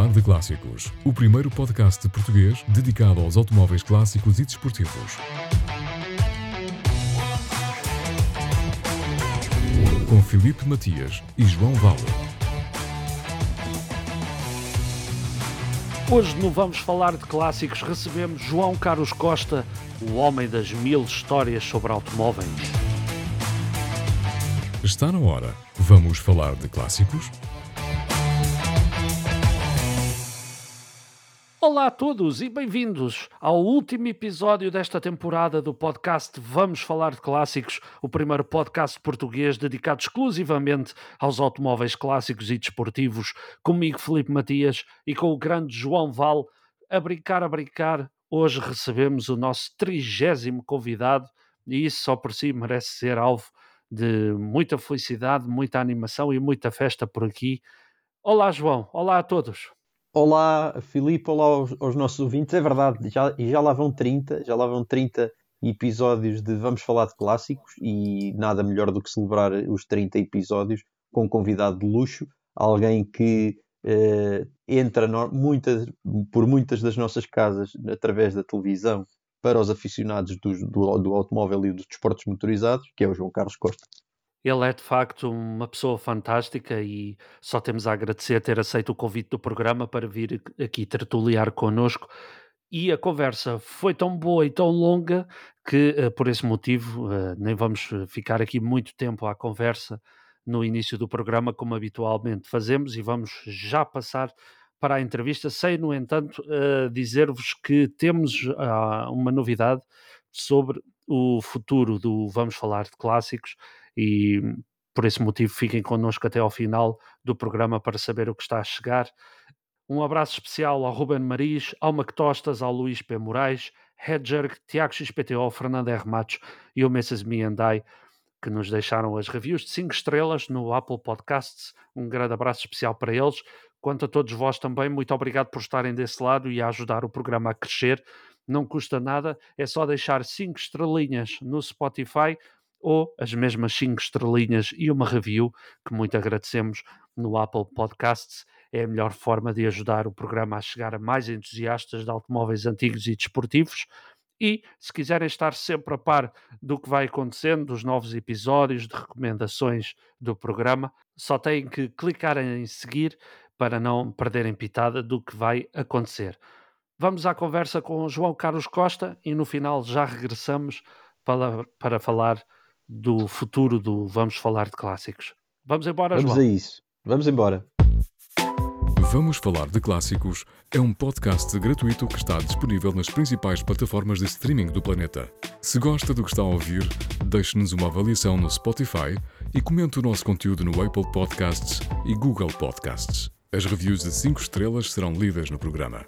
falar de clássicos, o primeiro podcast de português dedicado aos automóveis clássicos e desportivos. Com Filipe Matias e João Vale. Hoje não vamos falar de clássicos, recebemos João Carlos Costa, o homem das mil histórias sobre automóveis. Está na hora. Vamos falar de clássicos? Olá a todos e bem-vindos ao último episódio desta temporada do podcast Vamos Falar de Clássicos, o primeiro podcast português dedicado exclusivamente aos automóveis clássicos e desportivos, comigo Felipe Matias e com o grande João Val. A brincar, a brincar, hoje recebemos o nosso trigésimo convidado e isso só por si merece ser alvo de muita felicidade, muita animação e muita festa por aqui. Olá João, olá a todos. Olá, Filipe, olá aos, aos, nossos ouvintes. É verdade, já, já lá vão 30, já lá vão 30 episódios de Vamos Falar de Clássicos e nada melhor do que celebrar os 30 episódios com um convidado de luxo, alguém que eh, entra no, muitas, por muitas das nossas casas através da televisão para os aficionados do, do, do automóvel e dos desportos motorizados, que é o João Carlos Costa. Ele é de facto uma pessoa fantástica e só temos a agradecer ter aceito o convite do programa para vir aqui tertuliar connosco. E a conversa foi tão boa e tão longa que, uh, por esse motivo, uh, nem vamos ficar aqui muito tempo à conversa no início do programa, como habitualmente fazemos, e vamos já passar para a entrevista, sem, no entanto, dizer-vos que temos uma novidade sobre o futuro do Vamos Falar de Clássicos e por esse motivo fiquem connosco até ao final do programa para saber o que está a chegar. Um abraço especial ao Ruben Maris, ao Mactostas, ao Luís P. Moraes, Hedgerg, Tiago XPTO, Fernando R. Matos e o Mrs. Me and I, que nos deixaram as reviews de 5 estrelas no Apple Podcasts. Um grande abraço especial para eles. Quanto a todos vós também, muito obrigado por estarem desse lado e a ajudar o programa a crescer. Não custa nada, é só deixar 5 estrelinhas no Spotify ou as mesmas 5 estrelinhas e uma review, que muito agradecemos no Apple Podcasts. É a melhor forma de ajudar o programa a chegar a mais entusiastas de automóveis antigos e desportivos. E se quiserem estar sempre a par do que vai acontecendo, dos novos episódios, de recomendações do programa, só têm que clicar em seguir para não perderem pitada do que vai acontecer. Vamos à conversa com João Carlos Costa e no final já regressamos para, para falar do futuro do Vamos Falar de Clássicos. Vamos embora, Vamos João. Vamos a isso. Vamos embora. Vamos Falar de Clássicos é um podcast gratuito que está disponível nas principais plataformas de streaming do planeta. Se gosta do que está a ouvir, deixe-nos uma avaliação no Spotify e comente o nosso conteúdo no Apple Podcasts e Google Podcasts. As reviews de 5 estrelas serão lidas no programa.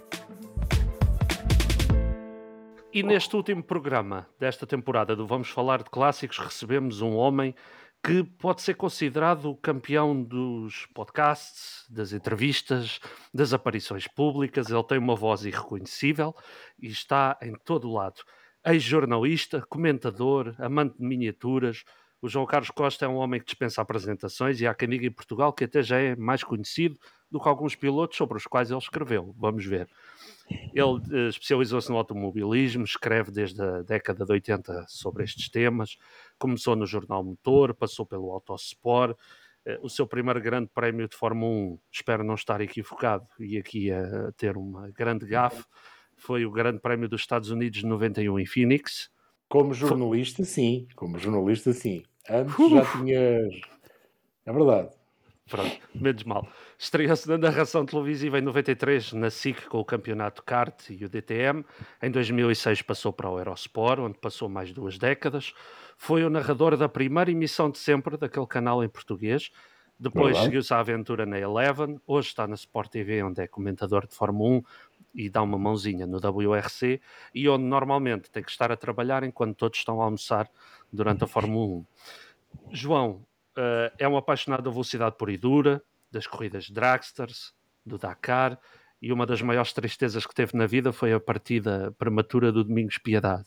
E neste último programa desta temporada do Vamos Falar de Clássicos, recebemos um homem que pode ser considerado o campeão dos podcasts, das entrevistas, das aparições públicas. Ele tem uma voz irreconhecível e está em todo o lado. Ex-jornalista, comentador, amante de miniaturas. O João Carlos Costa é um homem que dispensa apresentações e há quem diga em Portugal que até já é mais conhecido do que alguns pilotos sobre os quais ele escreveu. Vamos ver. Ele uh, especializou-se no automobilismo, escreve desde a década de 80 sobre estes temas, começou no Jornal Motor, passou pelo Autosport, uh, o seu primeiro grande prémio de Fórmula 1, espero não estar equivocado e aqui a ter uma grande gafe, foi o Grande Prémio dos Estados Unidos de 91 em Phoenix. Como jornalista, sim. Como jornalista, sim. Antes Uf. já tinhas... É verdade. Pronto, menos mal. Estreou-se na narração televisiva em 93 na SIC com o campeonato kart e o DTM. Em 2006 passou para o Eurosport, onde passou mais duas décadas. Foi o narrador da primeira emissão de sempre daquele canal em português. Depois seguiu-se a aventura na Eleven. Hoje está na Sport TV, onde é comentador de Fórmula 1 e dá uma mãozinha no WRC. E onde normalmente tem que estar a trabalhar enquanto todos estão a almoçar durante a Fórmula 1. João, uh, é um apaixonado da velocidade pura e dura, das corridas dragsters, do Dakar, e uma das maiores tristezas que teve na vida foi a partida prematura do Domingos Piedade.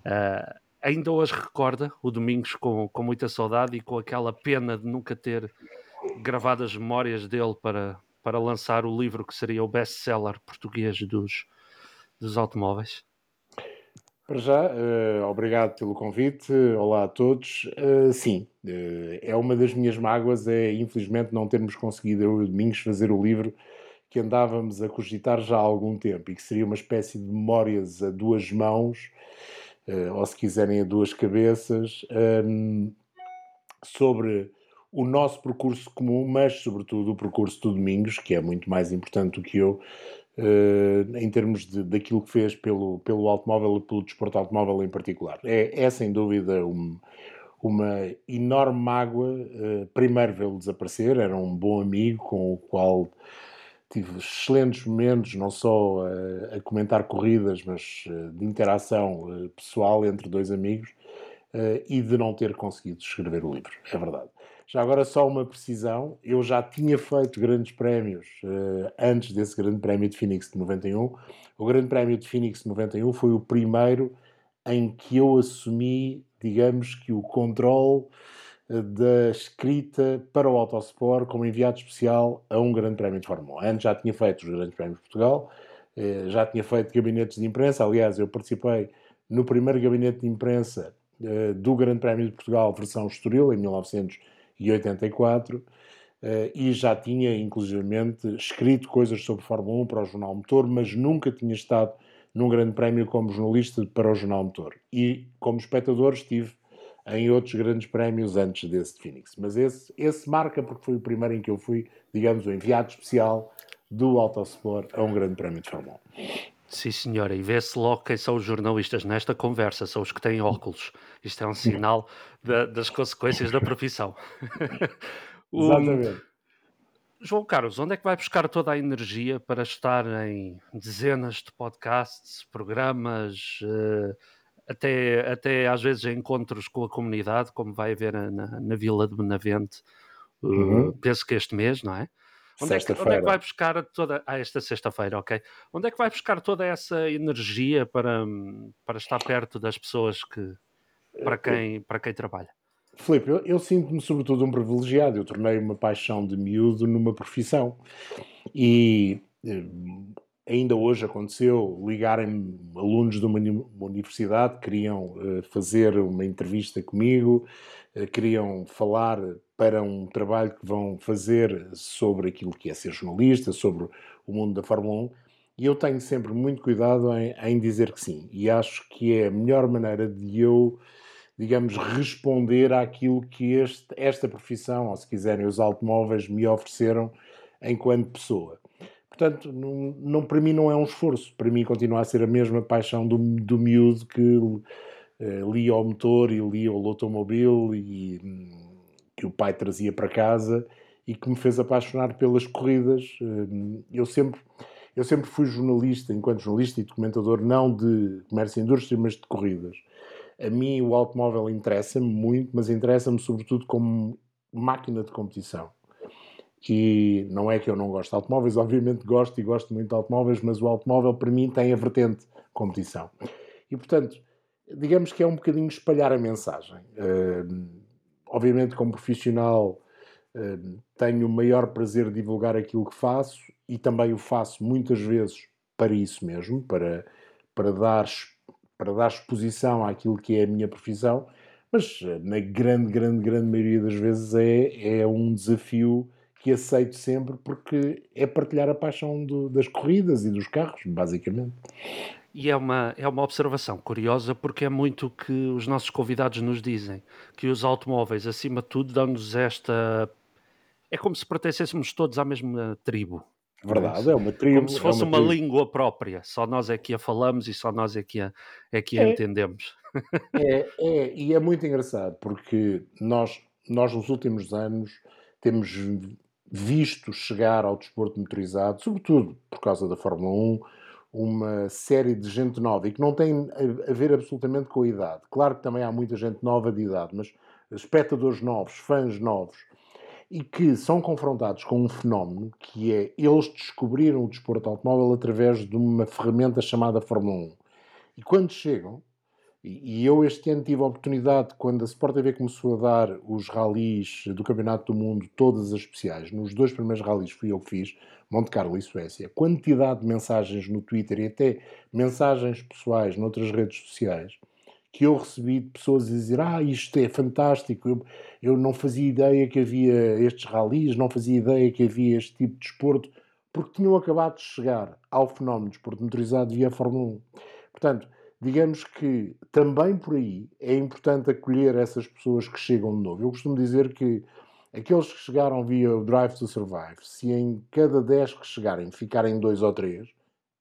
Uh, ainda hoje recorda o Domingos com, com muita saudade e com aquela pena de nunca ter gravado as memórias dele para, para lançar o livro que seria o best-seller português dos, dos automóveis? Para já, uh, obrigado pelo convite. Olá a todos. Uh, sim, uh, é uma das minhas mágoas, é infelizmente não termos conseguido, eu e o Domingos, fazer o livro que andávamos a cogitar já há algum tempo e que seria uma espécie de memórias a duas mãos, ou se quiserem a duas cabeças, ehm, sobre o nosso percurso comum, mas sobretudo o percurso do Domingos, que é muito mais importante do que eu, uh, em termos de, daquilo que fez pelo, pelo automóvel e pelo desporto automóvel em particular. É, é sem dúvida um, uma enorme mágoa, uh, primeiro vê-lo desaparecer, era um bom amigo com o qual tive excelentes momentos, não só uh, a comentar corridas, mas de interação pessoal entre dois amigos, e de não ter conseguido escrever o livro, é verdade. Já agora, só uma precisão: eu já tinha feito grandes prémios uh, antes desse Grande Prémio de Phoenix de 91. O Grande Prémio de Phoenix de 91 foi o primeiro em que eu assumi, digamos que, o controle uh, da escrita para o Autosport como enviado especial a um Grande Prémio de Fórmula 1. Antes já tinha feito os Grandes Prémios de Portugal, uh, já tinha feito gabinetes de imprensa. Aliás, eu participei no primeiro gabinete de imprensa do Grande Prémio de Portugal, versão Estoril, em 1900 e 84, Uh, e já tinha, inclusivamente, escrito coisas sobre Fórmula 1 para o Jornal Motor, mas nunca tinha estado num grande prémio como jornalista para o Jornal Motor. E, como espectador, estive em outros grandes prémios antes desse de Phoenix. Mas esse, esse marca porque foi o primeiro em que eu fui, digamos, o enviado especial do Autosport a um grande prémio de Fórmula 1. Sim, senhora, e vê-se logo quem são os jornalistas nesta conversa, são os que têm óculos. Isto é um sinal da, das consequências da profissão. o, Exatamente. João Carlos, onde é que vai buscar toda a energia para estar em dezenas de podcasts, programas, uh, até, até às vezes encontros com a comunidade, como vai haver na, na Vila de Benavente, uh, uhum. penso que este mês, não é? Onde é, que, onde é, que, vai buscar toda. Ah, esta sexta-feira, ok. Onde é que vai buscar toda essa energia para, para estar perto das pessoas que. para quem, para quem trabalha? Filipe, eu, eu sinto-me sobretudo um privilegiado. Eu tornei uma paixão de miúdo numa profissão. E eh, ainda hoje aconteceu ligarem alunos de uma, universidade, queriam uh, fazer uma entrevista comigo, queriam falar para um trabalho que vão fazer sobre aquilo que é ser jornalista, sobre o mundo da Fórmula 1, e eu tenho sempre muito cuidado em, em dizer que sim. E acho que é a melhor maneira de eu, digamos, responder àquilo que este, esta profissão, ou se quiserem, os automóveis, me ofereceram enquanto pessoa. Portanto, não, não, para mim não é um esforço. Para mim continua a ser a mesma paixão do, do miúdo que uh, lia o motor e lia o automóvel e que o pai trazia para casa e que me fez apaixonar pelas corridas. Hum, eu sempre, eu sempre fui jornalista, enquanto jornalista e documentador, não de comércio e indústria, mas de corridas. A mim o automóvel interessa-me muito, mas interessa-me sobretudo como máquina de competição. E não é que eu não gosto de automóveis, obviamente gosto e gosto muito de automóveis, mas o automóvel para mim tem a vertente competição. E portanto, digamos que é um bocadinho espalhar a mensagem. Uh, obviamente, como profissional, eh, tenho o maior prazer de divulgar aquilo que faço e também o faço muitas vezes para isso mesmo, para, para, dar, para dar exposição àquilo que é a minha profissão, mas eh, na grande, grande, grande maioria das vezes é, é um desafio que aceito sempre porque é partilhar a paixão do, das corridas e dos carros, basicamente. E é uma, é uma observação curiosa porque é muito o que os nossos convidados nos dizem, que os automóveis, acima de tudo, dão-nos esta... É como se pertencêssemos todos à mesma tribo. Verdade, é uma tribo. Como se fosse é uma, uma língua própria, só nós é que a falamos e só nós é que a, é que a é, entendemos. É, é, e é muito engraçado porque nós, nós nos últimos anos temos visto chegar ao desporto motorizado, sobretudo por causa da Fórmula 1, uma série de gente nova e que não tem a ver absolutamente com a idade. Claro que também há muita gente nova de idade, mas espectadores novos, fãs novos, e que são confrontados com um fenómeno que é eles descobriram o desporto automóvel através de uma ferramenta chamada Fórmula 1. E quando chegam, E, eu este ano tive a oportunidade, quando a Sport TV começou a dar os ralis do Campeonato do Mundo, todas as especiais, nos dois primeiros ralis fui eu que fiz, Monte Carlo e Suécia, quantidade de mensagens no Twitter e até mensagens pessoais noutras redes sociais que eu recebi de pessoas a dizer ah, isto é fantástico, eu, eu não fazia ideia que havia estes ralis, não fazia ideia que havia este tipo de desporto, porque tinham acabado de chegar ao fenómeno de desporto motorizado via Fórmula 1. Portanto, digamos que também por aí é importante acolher essas pessoas que chegam de novo. Eu costumo dizer que aqueles que chegaram via o Drive to Survive, se em cada 10 que chegarem ficarem dois ou três,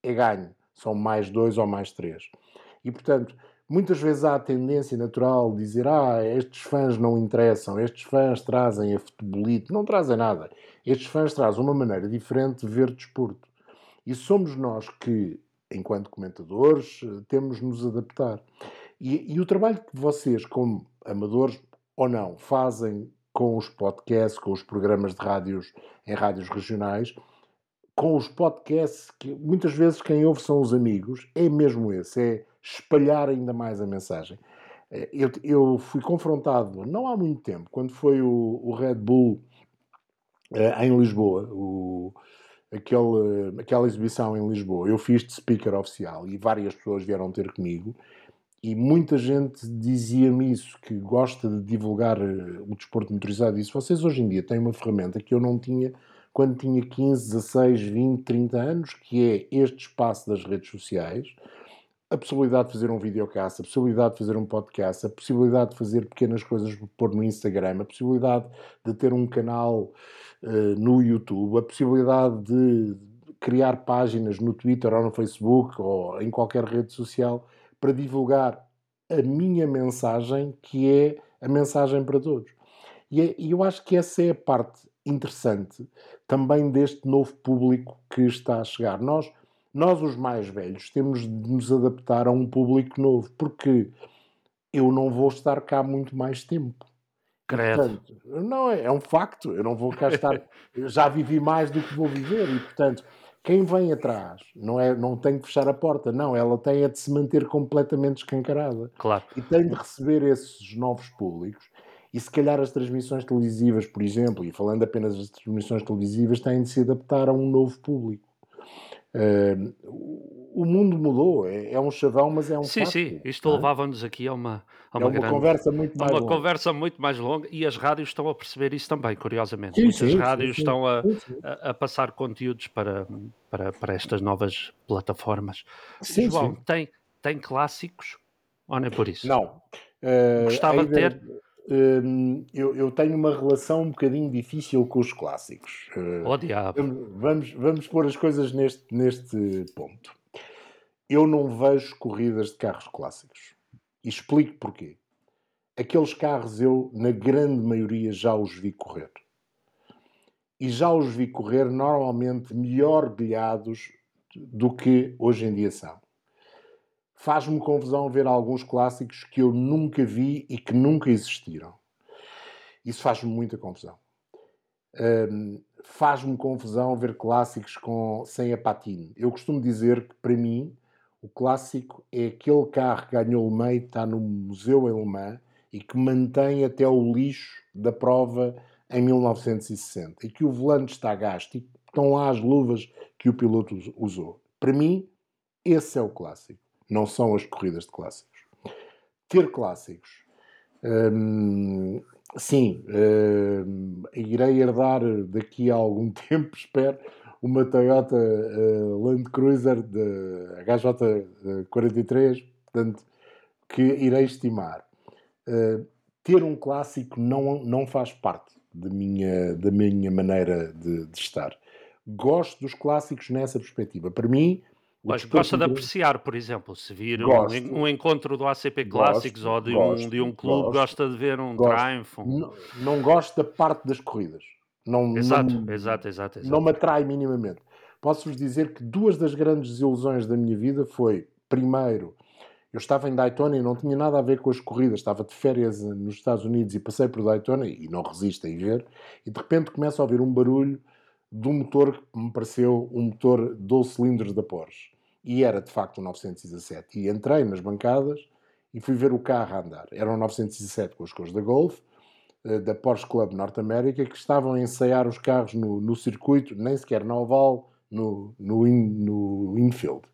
é ganho. São mais dois ou mais três. E, portanto, muitas vezes há a tendência natural de dizer ah, estes fãs não interessam, estes fãs trazem a futebolite. Não trazem nada. Estes fãs trazem uma maneira diferente de ver desporto. E somos nós que enquanto comentadores, eh, temos de nos adaptar. E, e, o trabalho que vocês, como amadores ou não, fazem com os podcasts, com os programas de rádios em rádios regionais, com os podcasts, que muitas vezes quem ouve são os amigos, é mesmo esse, é espalhar ainda mais a mensagem. Eh, eu, eu fui confrontado, não há muito tempo, quando foi o, o Red Bull eh, em Lisboa, o, aquele, aquela exibição em Lisboa, eu fiz de speaker oficial e várias pessoas vieram ter comigo e muita gente dizia-me isso, que gosta de divulgar eh, o desporto motorizado. E se vocês hoje em dia têm uma ferramenta que eu não tinha quando tinha 15, 16, 20, 30 anos, que é este espaço das redes sociais, a possibilidade de fazer um videocast, a possibilidade de fazer um podcast, a possibilidade de fazer pequenas coisas pôr no Instagram, a possibilidade de ter um canal no YouTube, a possibilidade de criar páginas no Twitter ou no Facebook ou em qualquer rede social para divulgar a minha mensagem, que é a mensagem para todos. E, é, e eu acho que essa é a parte interessante também deste novo público que está a chegar. Nós nós, os mais velhos, temos de nos adaptar a um público novo, porque eu não vou estar cá muito mais tempo. Credo. Portanto, não, é, é um facto, eu não vou cá estar, eu já vivi mais do que vou viver e, portanto, quem vem atrás não, é, não tem que fechar a porta, não, ela tem é de se manter completamente escancarada. Claro. E tem de receber esses novos públicos. E se calhar as transmissões televisivas, por exemplo, e falando apenas das transmissões televisivas, têm de se adaptar a um novo público. Uh, o mundo mudou, é, é, um chavão, mas é um Sim, facto, sim, isto é? levava-nos aqui a uma, a uma, é uma grande, conversa muito mais uma longa. conversa muito mais longa e as rádios estão a perceber isso também, curiosamente. Sim, Muitas sim, rádios sim, estão a, a, a, passar conteúdos para, para, para estas novas plataformas. Sim, João, sim. Tem, tem clássicos ou não é por isso? Não. Uh, Gostava de ter Hum, eu, eu, tenho uma relação um bocadinho difícil com os clássicos. Oh, diabo. Vamos, vamos pôr as coisas neste, neste ponto. Eu não vejo corridas de carros clássicos. E explico porquê. Aqueles carros eu, na grande maioria, já os vi correr. E já os vi correr normalmente melhor bilhados do que hoje em dia são faz-me confusão ver alguns clássicos que eu nunca vi e que nunca existiram. Isso faz-me muita confusão. Faz-me confusão ver clássicos com, sem a patina. Eu costumo dizer que, para mim, o clássico é aquele carro que ganhou o meio, está no museu em e que mantém até o lixo da prova em 1960 e que o volante está gasto e estão lá as luvas que o piloto usou. Para mim, esse é o clássico não são as corridas de clássicos. Ter clássicos. Hum, sim, hum, irei herdar daqui a algum tempo, espero, uma Toyota uh, Land Cruiser de HJ43, portanto, que irei estimar. Uh, ter um clássico não, não faz parte da minha, da minha maneira de, de estar. Gosto dos clássicos nessa perspectiva. Para mim, mas gosta de apreciar, por exemplo, se vir gosto, um, um, encontro do ACP Clássicos ou de, gosto, um, de um clube, gosto, gosta de ver um Triumph. Um... Não, não gosto da parte das corridas. Não, exato, não, exato, exato, exato. Não me atrai minimamente. Posso-vos dizer que duas das grandes desilusões da minha vida foi, primeiro, eu estava em Daytona e não tinha nada a ver com as corridas, estava de férias nos Estados Unidos e passei por Daytona e não resisto a ir ver, e de repente começo a ouvir um barulho de um motor que me pareceu um motor 12 cilindros da Porsche. E era de facto o 917. E entrei nas bancadas e fui ver o carro a andar. Era um 907 com as cores da Golf, eh, da Porsche Club Norte América, que estavam a ensaiar os carros no, no circuito, nem sequer na oval, no, no, in, no infield.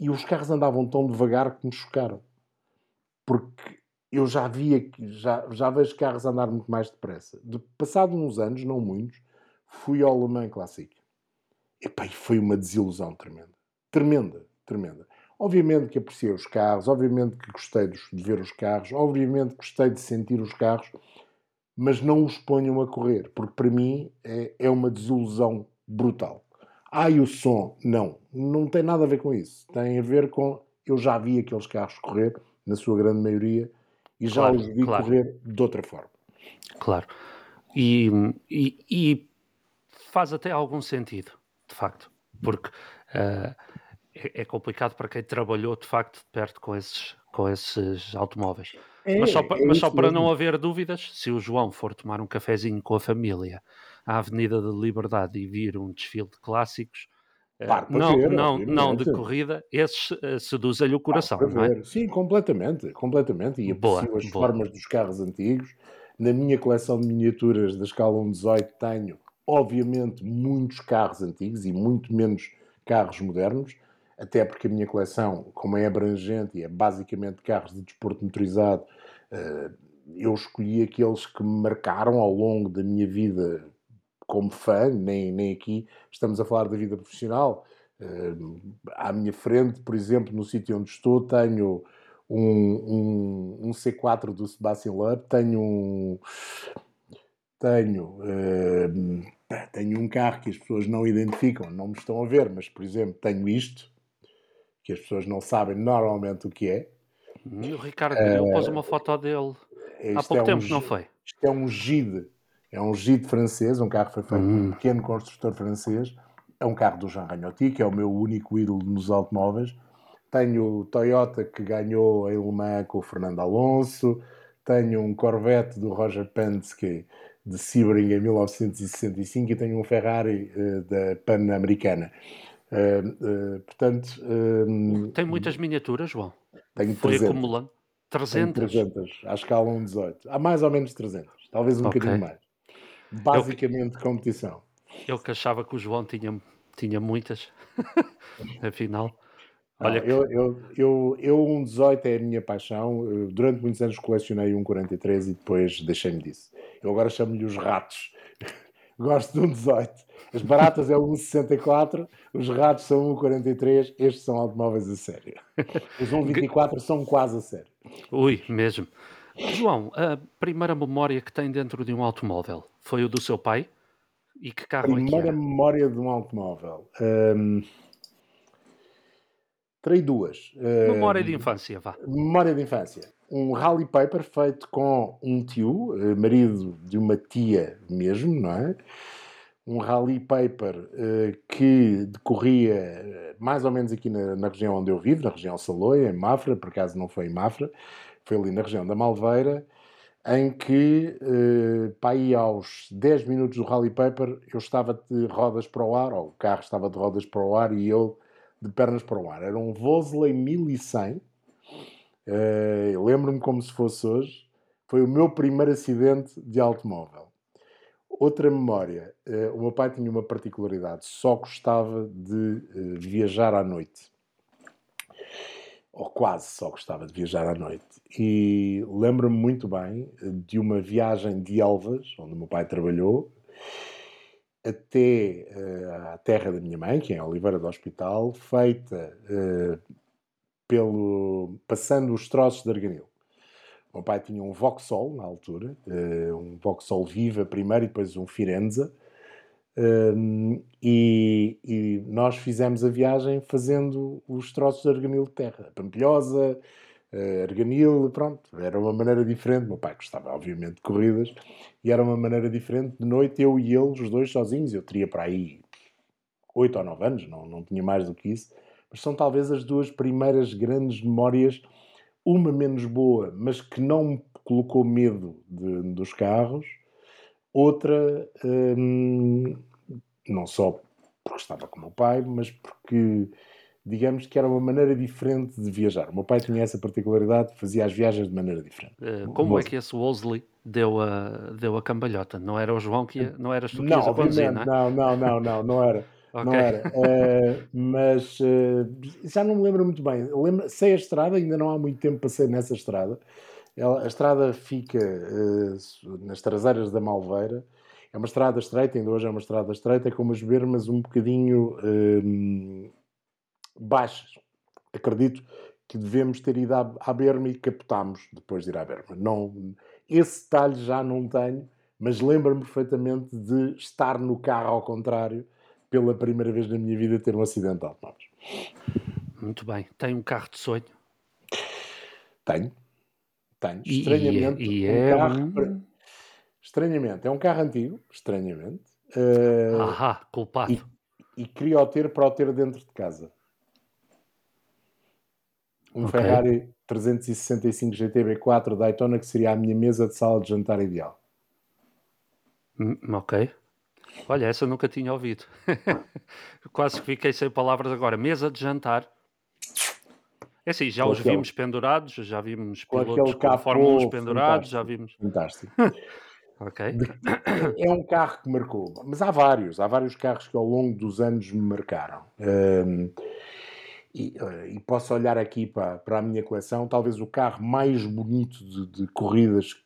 E os carros andavam tão devagar que me chocaram. Porque eu já via, já, já vejo carros andar muito mais depressa. De, passado uns anos, não muitos, fui ao Le Mans Classic. E foi uma desilusão tremenda. Tremenda, tremenda. Obviamente que apreciei os carros, obviamente que gostei de ver os carros, obviamente gostei de sentir os carros, mas não os ponham a correr, porque para mim é, é uma desilusão brutal. E o som? Não, não tem nada a ver com isso. Tem a ver com. Eu já vi aqueles carros correr, na sua grande maioria, e já claro, os vi claro. correr de outra forma. Claro. E, e, e, faz até algum sentido, de facto, porque uh, é, é, complicado para quem trabalhou de facto de perto com esses, com esses automóveis. É, mas só, é mas só para não haver dúvidas, se o João for tomar um cafezinho com a família à Avenida da Liberdade e vir um desfile de clássicos, eh, não, ver, não, não de corrida, esses uh, seduzem-lhe o coração, não é? Sim, completamente, completamente. E boa, as boa. formas dos carros antigos. Na minha coleção de miniaturas da escala 118 tenho, obviamente, muitos carros antigos e muito menos carros modernos até porque a minha coleção, como é abrangente e é basicamente carros de desporto motorizado, eh, eu escolhi aqueles que me marcaram ao longo da minha vida como fã, nem, nem aqui estamos a falar da vida profissional. Eh, à minha frente, por exemplo, no sítio onde estou, tenho um, um, um C4 do Sebastian Loeb, tenho um. Tenho. Uh, tenho um carro que as pessoas não identificam, não me estão a ver, mas, por exemplo, tenho isto, que as pessoas não sabem normalmente o que é. o Ricardo uh, pôs uma foto dele há pouco é tempo, um, não foi? Isto é um Gide, é um Gide francês, um carro foi feito por um hum. pequeno construtor francês. É um carro do Jean Ragnotti, que é o meu único ídolo nos automóveis. Tenho o Toyota que ganhou a Le Mans com o Fernando Alonso. Tenho um Corvette do Roger Penske de Sebring em 1965 e tenho um Ferrari uh, da Pan-Americana. Uh, uh, portanto, uh, tem muitas miniaturas, João. Tenho Foi 300. acumulando 300. Tenho 300, à escala 1.18. Há mais ou menos 300, talvez um okay. bocadinho mais. Basicamente, eu, competição. Eu que achava que o João tinha, tinha muitas, afinal. Olha, Não, eu, eu, eu, eu um 18 é a minha paixão. Durante muitos anos colecionei um 43 e depois deixei-me disso. Eu agora chamo-lhe os ratos. Gosto de um 18. As baratas é o 1,64, os ratos são 1,43, estes são automóveis a sério. Os 1,24 são quase a sério. Ui, mesmo. João, a primeira memória que tem dentro de um automóvel foi o do seu pai? E que carro primeira é que Primeira memória de um automóvel. Um... Terei duas. Memória de infância, vá. Memória de infância. Um rally paper feito com um tio, eh, marido de uma tia mesmo, não é? um rally paper uh, que decorria eh, mais ou menos aqui na, na, região onde eu vivo, na região Saloia, em Mafra, por acaso não foi em Mafra, foi ali na região da Malveira, em que, uh, para ir aos 10 minutos do rally paper, eu estava de rodas para o ar, ou o carro estava de rodas para o ar e eu de pernas para o ar. Era um Vosley 1100, uh, lembro-me como se fosse hoje, foi o meu primeiro acidente de automóvel. Outra memória, uh, o meu pai tinha uma particularidade, só gostava de uh, viajar à noite. Ou quase só gostava de viajar à noite. E lembro-me muito bem de uma viagem de Elvas, onde o meu pai trabalhou, até uh, à terra da minha mãe, que é em Oliveira do Hospital, feita pelo passando os troços de Arganil. O meu pai tinha um Vauxhall na altura, uh, um Vauxhall Viva primeiro e depois um Firenze. Um, e, e, nós fizemos a viagem fazendo os troços de arganil de terra. Pampilhosa, uh, arganil, pronto. Era uma maneira diferente. Meu pai gostava, obviamente, de corridas. E era uma maneira diferente. De noite, eu e ele, os dois sozinhos. Eu teria para aí oito ou nove anos, não, não tinha mais do que isso. Mas são talvez as duas primeiras grandes memórias uma menos boa, mas que não me colocou medo de, dos carros, outra hum, não só porque estava com o meu pai, mas porque digamos que era uma maneira diferente de viajar. O meu pai tinha essa particularidade, fazia as viagens de maneira diferente. Uh, como é que esse Wolseley deu a, deu a cambalhota? Não era o João que ia, não eras tu que não, ias a conduzir, não é? Não, não, não, não, não era. Okay. Não era. Uh, mas uh, já não me lembro muito bem. Lembro, sei a estrada, ainda não há muito tempo passei nessa estrada. Ela, a estrada fica nas traseiras da Malveira. É uma estrada estreita, ainda hoje é uma estrada estreita, com umas bermas um bocadinho baixas. Acredito que devemos ter ido à, à Berma e capotámos depois de ir à Berma. Não, esse detalhe já não tenho, mas lembro-me perfeitamente de estar no carro ao contrário pela primeira vez na minha vida ter um acidente de automóveis. Muito bem. Tem um carro de sonho? Tenho. Tenho. Estranhamente. E, e é um carro... Estranhamente. É um carro antigo. Estranhamente. Uh... Ahá, culpado. E, e queria o ter para o ter dentro de casa um okay. Ferrari 365 GT B4 Daytona que seria a minha mesa de sala de jantar ideal. Hum, ok. Olha, essa eu nunca tinha ouvido. Quase que fiquei sem palavras agora. Mesa de jantar. É assim, já com os aquele... vimos pendurados, já vimos pilotos com, com Fórmula 1 pendurados, já vimos. Fantástico. ok. É um carro que marcou, mas há vários, há vários carros que ao longo dos anos me marcaram. Um, e, eh, e, posso olhar aqui para, para a minha coleção, talvez o carro mais bonito de, de corridas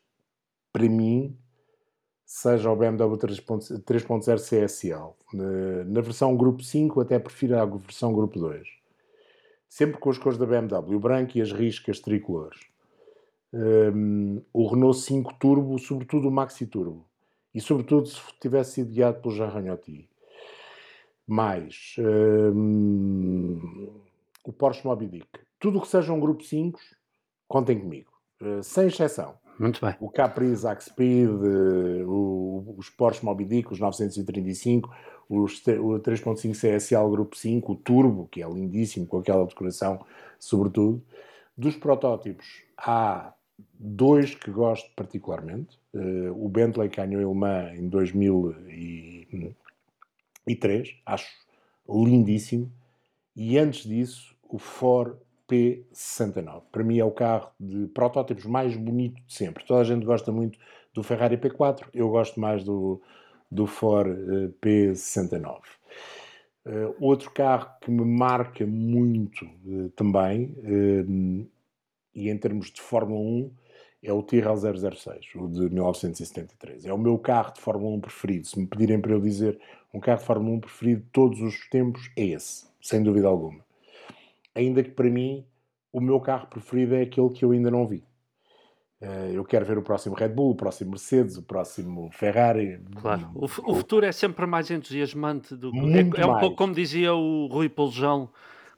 para mim seja o BMW 3.0 CSL. Na, versão Grupo 5 até prefiro a versão Grupo 2. Sempre com as cores da BMW, o branco e as riscas tricolores. Um, o Renault 5 Turbo, sobretudo o Maxi Turbo. E sobretudo se tivesse sido guiado pelo Jean Ragnotti. Mais... Um, o Porsche Moby Dick. Tudo o que seja um grupo 5, contem comigo. Uh, sem exceção. Muito bem. O Capri Zack Speed, uh, o, os Porsche Moby Dick, os 935, os, o 3.5 CSL Grupo 5, o Turbo, que é lindíssimo, com aquela decoração, sobretudo. Dos protótipos, há dois que gosto particularmente. Uh, o Bentley Le Mans em 2003, acho lindíssimo. E antes disso, o Ford P69. Para mim é o carro de protótipos mais bonito de sempre. Toda a gente gosta muito do Ferrari P4, eu gosto mais do, do Ford uh, P69. Uh, outro carro que me marca muito uh, também, e em termos de Fórmula 1, é o Tyrrell 006, o de 1973. É o meu carro de Fórmula 1 preferido. Se me pedirem para eu dizer um carro de Fórmula 1 preferido de todos os tempos, é esse sem dúvida alguma. Ainda que para mim o meu carro preferido é aquele que eu ainda não vi. Uh, eu quero ver o próximo Red Bull, o próximo Mercedes, o próximo Ferrari. Claro, o, o futuro é sempre mais entusiasmante do que. É, é, um pouco como dizia o Rui Poljão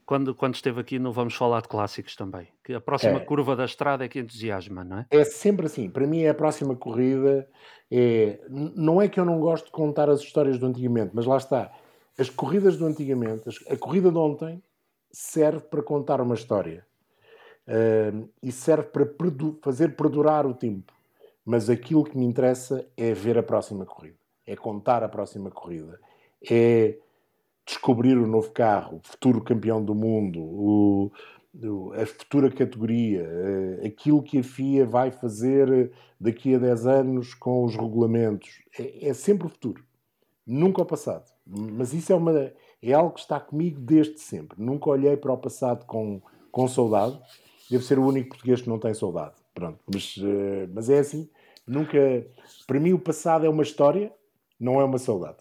quando, quando esteve aqui no Vamos Falar de Clássicos também. Que a próxima é. curva da estrada é que entusiasma, não é? É sempre assim. Para mim, é a próxima corrida. É... Não é que eu não gosto de contar as histórias do antigamente, mas lá está as corridas do antigamente, a corrida de ontem, serve para contar uma história uh, e serve para perdu fazer perdurar o tempo. Mas aquilo que me interessa é ver a próxima corrida, é contar a próxima corrida, é descobrir o novo carro, o futuro campeão do mundo, o, a futura categoria, uh, aquilo que a FIA vai fazer daqui a 10 anos com os regulamentos. É, é sempre o futuro, nunca o passado. Mas isso é, uma, é algo que está comigo desde sempre. Nunca olhei para o passado com, com saudade. Devo ser o único português que não tem saudade. Pronto. Mas, uh, mas é assim. Nunca. Para mim, o passado é uma história, não é uma saudade.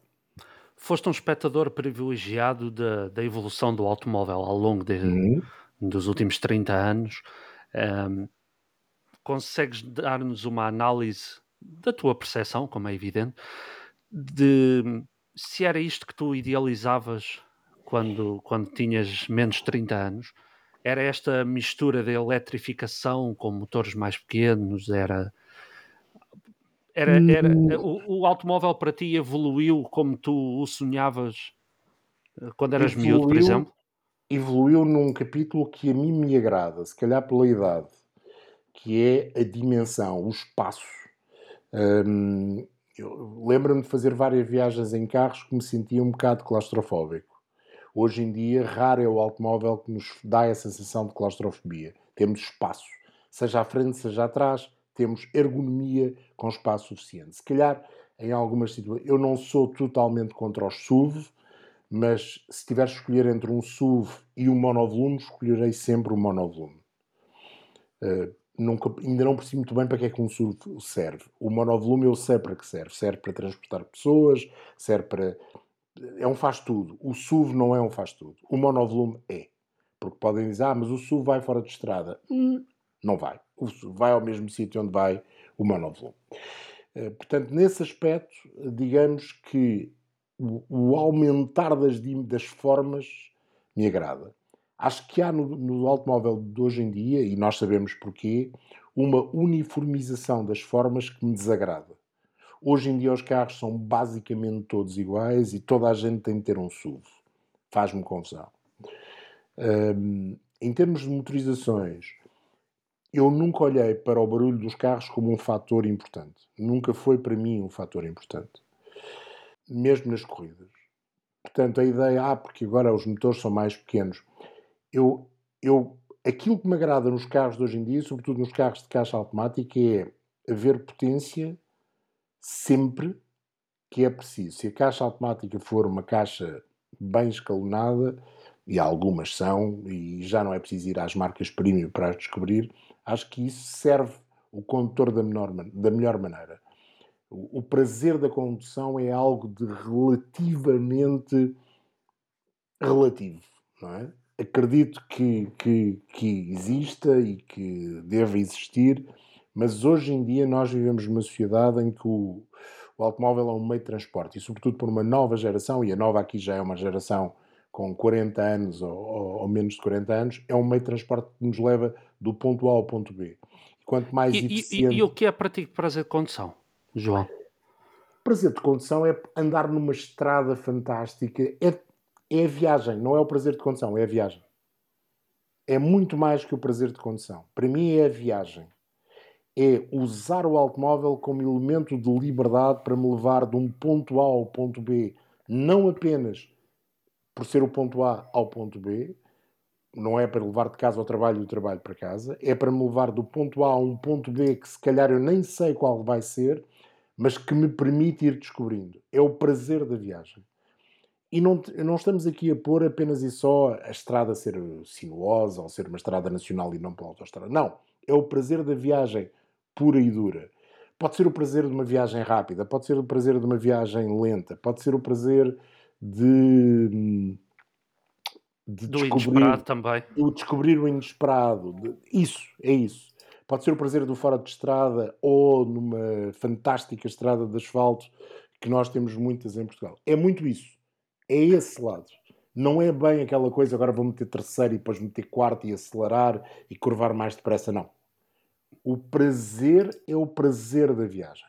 Foste um espectador privilegiado da, da evolução do automóvel ao longo de, uhum. dos últimos 30 anos. Um, consegues dar-nos uma análise da tua percepção, como é evidente, de se era isto que tu idealizavas quando, quando tinhas menos de 30 anos, era esta mistura de eletrificação com motores mais pequenos, era... Era, era, hum. o, o automóvel para ti evoluiu como tu o sonhavas eh, quando eras evoluiu, miúdo, por exemplo? Evoluiu num capítulo que a mim me agrada, se calhar pela idade, que é a dimensão, o espaço. Eu lembro-me de fazer várias viagens em carros que me sentia um bocado claustrofóbico. Hoje em dia, raro é o automóvel que nos dá essa sensação de claustrofobia. Temos espaço, seja à frente, seja atrás, temos ergonomia com espaço suficiente. Se calhar, em algumas situações, eu não sou totalmente contra os SUV, mas se tiver de escolher entre um SUV e um monovolume, escolherei sempre o monovolume. Uh, nunca, ainda não percebi muito bem para que é que um SUV serve. O monovolume eu sei para que serve. Serve para transportar pessoas, serve para é um faz tudo. O SUV não é um faz tudo. O monovolume é. Porque podem dizer, ah, mas o SUV vai fora de estrada. Hum, não vai. O SUV vai ao mesmo sítio onde vai o monovolume. Eh, portanto, nesse aspecto, digamos que o, aumentar das, das formas me agrada. Acho que há no, no automóvel de hoje em dia, e nós sabemos porquê, uma uniformização das formas que me desagrada. Hoje em dia os carros são basicamente todos iguais e toda a gente tem de ter um SUV. Faz-me confusão. Um, em termos de motorizações, eu nunca olhei para o barulho dos carros como um fator importante. Nunca foi para mim um fator importante. Mesmo nas corridas. Portanto, a ideia, ah, porque agora os motores são mais pequenos. Eu, eu, aquilo que me agrada nos carros de hoje em dia, sobretudo nos carros de caixa automática, é haver potência sempre que é preciso. Se a caixa automática for uma caixa bem escalonada, e algumas são, e já não é preciso ir às marcas premium para as descobrir, acho que isso serve o condutor da, menor, da melhor maneira. O, o prazer da condução é algo de relativamente relativo, não é? Acredito que, que, que exista e que deva existir, mas hoje em dia nós vivemos numa sociedade em que o, o automóvel é um meio de transporte e, sobretudo, por uma nova geração, e a nova aqui já é uma geração com 40 anos ou, ou, ou, menos de 40 anos, é um meio de transporte que nos leva do ponto A ao ponto B. E quanto mais e, eficiente... E, e, o que é para ti prazer de condução, João? Prazer de condução é andar numa estrada fantástica. É, é a viagem, não é o prazer de condução, é a viagem. É muito mais que o prazer de condução. Para mim é a viagem é usar o automóvel como elemento de liberdade para me levar de um ponto A ao ponto B, não apenas por ser o ponto A ao ponto B, não é para levar de casa ao trabalho e do trabalho para casa, é para me levar do ponto A a um ponto B que se calhar eu nem sei qual vai ser, mas que me permite ir descobrindo. É o prazer da viagem. E não, não estamos aqui a pôr apenas e só a estrada ser sinuosa ou ser uma estrada nacional e não pela autoestrada. Não. É o prazer da viagem pura e dura. Pode ser o prazer de uma viagem rápida, pode ser o prazer de uma viagem lenta, pode ser o prazer de, de do descobrir também. O descobrir o inesperado. Isso, é isso. Pode ser o prazer do fora de estrada ou numa fantástica estrada de asfalto que nós temos muitas em Portugal. É muito isso. É esse lado. Não é bem aquela coisa, agora vou meter terceiro e depois meter quarto e acelerar e curvar mais depressa, não. O prazer é o prazer da viagem.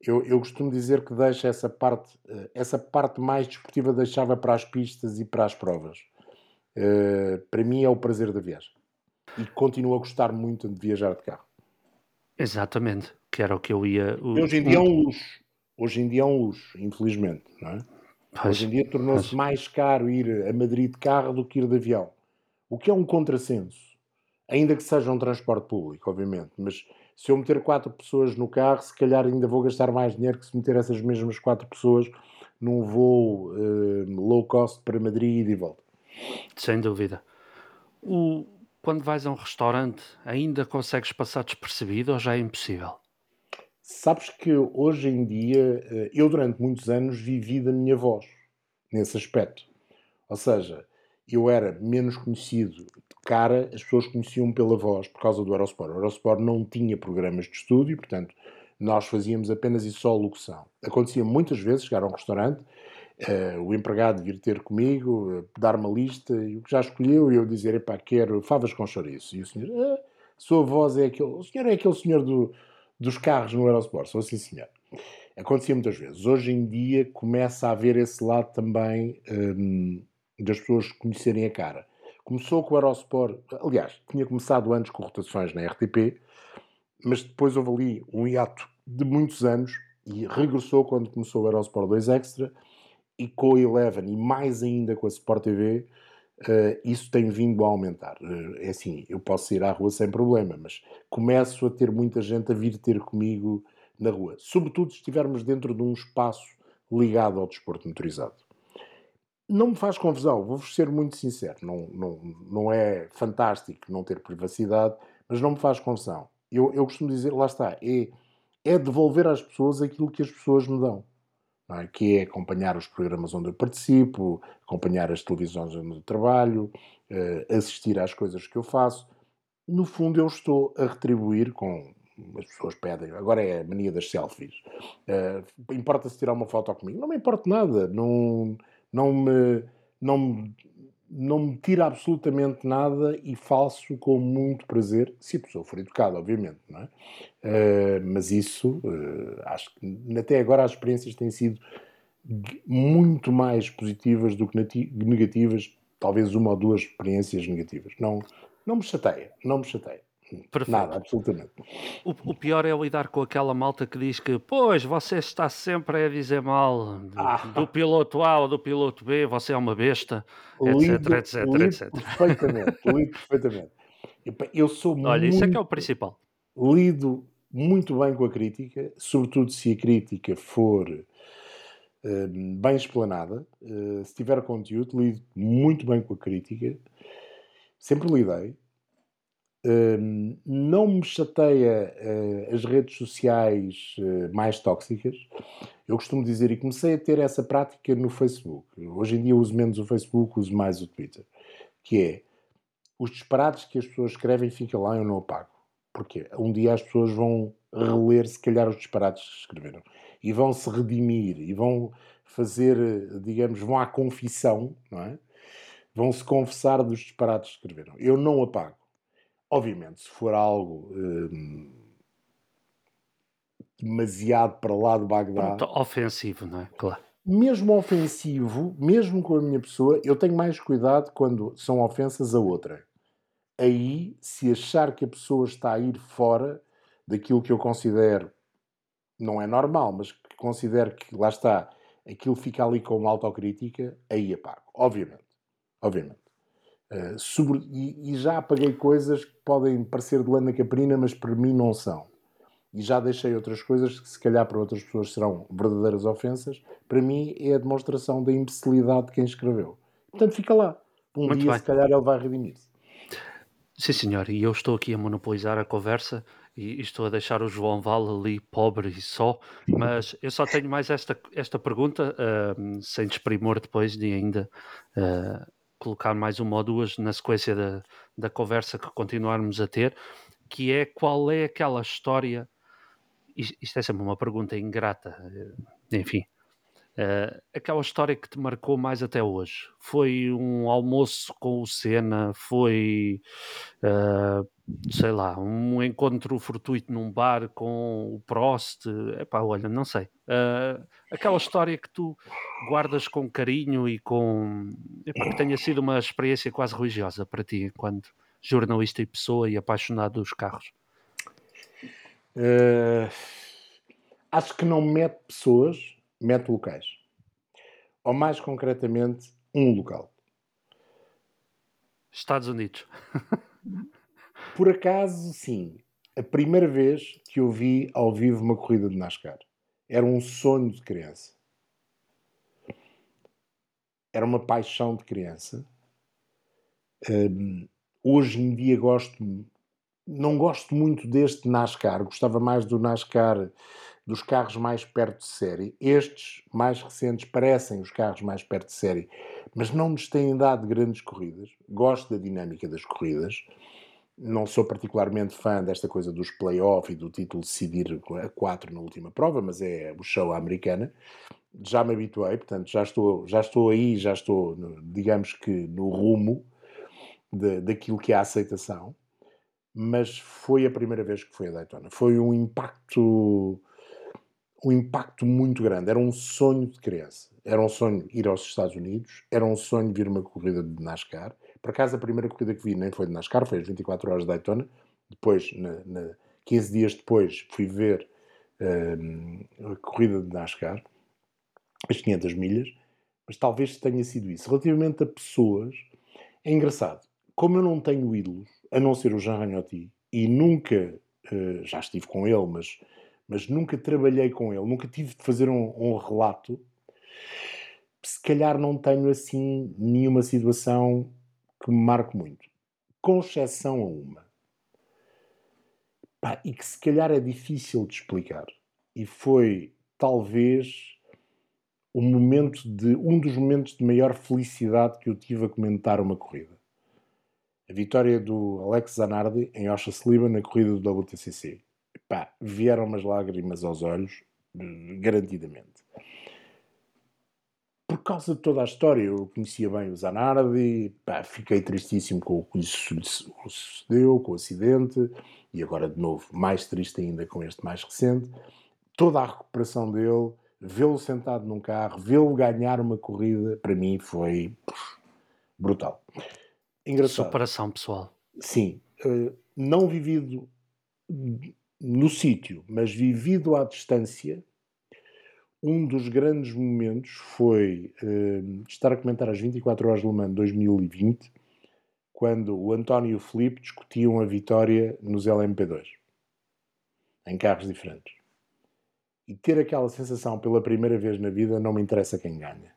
Eu, eu costumo dizer que deixa essa parte, eh, essa parte mais desportiva deixava para as pistas e para as provas. Uh, para mim é o prazer da viagem. E continuo a gostar muito de viajar de carro. Exatamente, que era o que eu ia. O... Hoje em dia é um luxo. Hoje em dia é um luxo, infelizmente, não é? Pois, Hoje em dia tornou-se mais caro ir a Madrid de carro do que ir de avião. O que é um contrassenso ainda que seja um transporte público, obviamente, mas se eu meter quatro pessoas no carro, se calhar ainda vou gastar mais dinheiro que se meter essas mesmas quatro pessoas num voo uh, low cost para Madrid e de volta. Sem dúvida. O, quando vais a um restaurante, ainda consegues passar despercebido ou já é impossível? Sabes que hoje em dia, eh, eu durante muitos anos vivi da minha voz, nesse aspecto. Ou seja, eu era menos conhecido cara, as pessoas conheciam pela voz por causa do Eurosport. O Eurosport não tinha programas de estúdio, portanto, nós fazíamos apenas e só locução. Acontecia muitas vezes chegar a um restaurante, uh, o empregado vir ter comigo, uh, dar uma lista, e o que já escolheu, e eu dizer, epá, quero favas com chouriço. E o senhor, ah, sua voz é aquele, o senhor é aquele senhor do, dos carros no Eurosport, sou assim senhor. Acontecia muitas vezes. Hoje em dia começa a haver esse lado também um, das pessoas conhecerem a cara. Começou com o Eurosport, aliás, tinha começado antes com rotações na RTP, mas depois houve ali um hiato de muitos anos e regressou quando começou o Eurosport 2 Extra e com a Eleven e mais ainda com a Sport TV, uh, isso tem vindo a aumentar. Uh, é assim, eu posso ir à rua sem problema, mas começo a ter muita gente a vir ter comigo na rua, sobretudo se estivermos dentro de um espaço ligado ao desporto motorizado. Não me faz confusão, vou-vos ser muito sincero, não, não, não é fantástico não ter privacidade, mas não me faz confusão. Eu, eu costumo dizer, lá está, é, é devolver às pessoas aquilo que as pessoas me dão é? que é acompanhar os programas onde eu participo, acompanhar as televisões onde eu trabalho, uh, assistir às coisas que eu faço. No fundo, eu estou a retribuir com. As pessoas pedem, agora é a mania das selfies. Uh, Importa-se tirar uma foto comigo? Não me importa nada. Não, não, me, não, não me tira absolutamente nada e faço com muito prazer, se a pessoa for educada, obviamente, não é? Uh, mas isso, uh, acho que até agora as experiências têm sido muito mais positivas do que negativas, talvez uma ou duas experiências negativas. Não, não me chateia, não me chateia. Perfeito. Nada, absolutamente. O, o, pior é lidar com aquela malta que diz que, pois, você está sempre a dizer mal do, ah. do piloto A ou do piloto B, você é uma besta, lido, etc, etc, lido etc. Perfeitamente, lido perfeitamente. Eu sou Olha, muito, isso é que é o principal. Lido muito bem com a crítica, sobretudo se a crítica for uh, bem explanada. Uh, se tiver conteúdo, lido muito bem com a crítica. Sempre lidei não me chateia uh, as redes sociais uh, mais tóxicas. Eu costumo dizer, e comecei a ter essa prática no Facebook. Hoje em dia uso menos o Facebook, uso mais o Twitter. Que é, os disparates que as pessoas escrevem ficam lá, eu não apago. Porquê? Um dia as pessoas vão reler, se calhar, os disparates que escreveram. E vão se redimir, e vão fazer, digamos, vão à confissão, não é? Vão se confessar dos disparates que escreveram. Eu não apago Obviamente, se for algo hum, demasiado para lá de Bagdá. Pronto, ofensivo, não é? Claro. Mesmo ofensivo, mesmo com a minha pessoa, eu tenho mais cuidado quando são ofensas a outra. Aí, se achar que a pessoa está a ir fora daquilo que eu considero não é normal, mas que considero que lá está, aquilo fica ali como autocrítica, aí apago. Obviamente. Obviamente. Uh, sobre, e, e, já apaguei coisas que podem parecer de lana caprina, mas para mim não são. E já deixei outras coisas que, se calhar, para outras pessoas serão verdadeiras ofensas. Para mim, é a demonstração da imbecilidade de quem escreveu. Portanto, fica lá. Um Muito dia, bem. se calhar, ele vai redimir-se. Sim, senhor. E eu estou aqui a monopolizar a conversa e estou a deixar o João Val ali pobre e só, mas eu só tenho mais esta, esta pergunta, uh, sem desprimor depois de ainda uh, colocar mais uma ou duas na sequência da, da conversa que continuarmos a ter, que é qual é aquela história. Isto é sempre uma pergunta ingrata, eh, enfim. Uh, aquela história que te marcou mais até hoje foi um almoço com o Senna, foi uh, sei lá, um encontro fortuito num bar com o Prost, epá, olha, não sei. Uh, aquela história que tu guardas com carinho e com. Epá, que tenha sido uma experiência quase religiosa para ti, enquanto jornalista e pessoa e apaixonado dos carros. Uh, acho que não mete pessoas, mete locais. Ou mais concretamente, um local. Estados Unidos. Por acaso, sim. A primeira vez que eu vi ao vivo uma corrida de NASCAR. Era um sonho de criança. Era uma paixão de criança. Um, hoje em dia gosto, não gosto muito deste NASCAR. Gostava mais do NASCAR dos carros mais perto de série. Estes mais recentes parecem os carros mais perto de série, mas não nos têm dado grandes corridas. Gosto da dinâmica das corridas não sou particularmente fã desta coisa dos playoffs e do título decidir a 4 na última prova, mas é o show americana. Já me habituei, portanto, já estou, já estou aí, já estou, digamos que, no rumo de, daquilo que é a aceitação. Mas foi a primeira vez que fui a Daytona. Foi um impacto, um impacto muito grande. Era um sonho de criança. Era um sonho ir aos Estados Unidos, era um sonho vir uma corrida de NASCAR por acaso, a primeira corrida que vi nem foi de NASCAR, foi as 24 horas de Daytona. Depois, na, na 15 dias depois, fui ver um, a corrida de NASCAR, as 500 milhas. mas talvez tenha sido isso. Relativamente a pessoas, é engraçado. Como eu não tenho ídolos, a não ser o Jean Ragnotti, e nunca, uh, já estive com ele, mas, mas nunca trabalhei com ele, nunca tive de fazer um, um relato, se calhar não tenho assim nenhuma situação que me marque muito. Com exceção a uma. Pá, e que se calhar é difícil de explicar. E foi talvez o momento de um dos momentos de maior felicidade que eu tive a comentar uma corrida. A vitória do Alex Zanardi em Osha Sliba na corrida do WTCC. Pá, vieram umas lágrimas aos olhos, garantidamente. Por causa de toda a história, eu conhecia bem o Zanardi, pá, fiquei tristíssimo com o que sucedeu, com o acidente, e agora de novo mais triste ainda com este mais recente. Toda a recuperação dele, vê-lo sentado num carro, vê-lo ganhar uma corrida, para mim foi brutal. Engraçado. Superação pessoal. Sim. Uh, não vivido no sítio, mas vivido à distância, um dos grandes momentos foi uh, estar a comentar as 24 horas de Le Mans 2020, quando o António e o Felipe discutiam a vitória nos LMP2, em carros diferentes e ter aquela sensação pela primeira vez na vida, não me interessa quem ganha.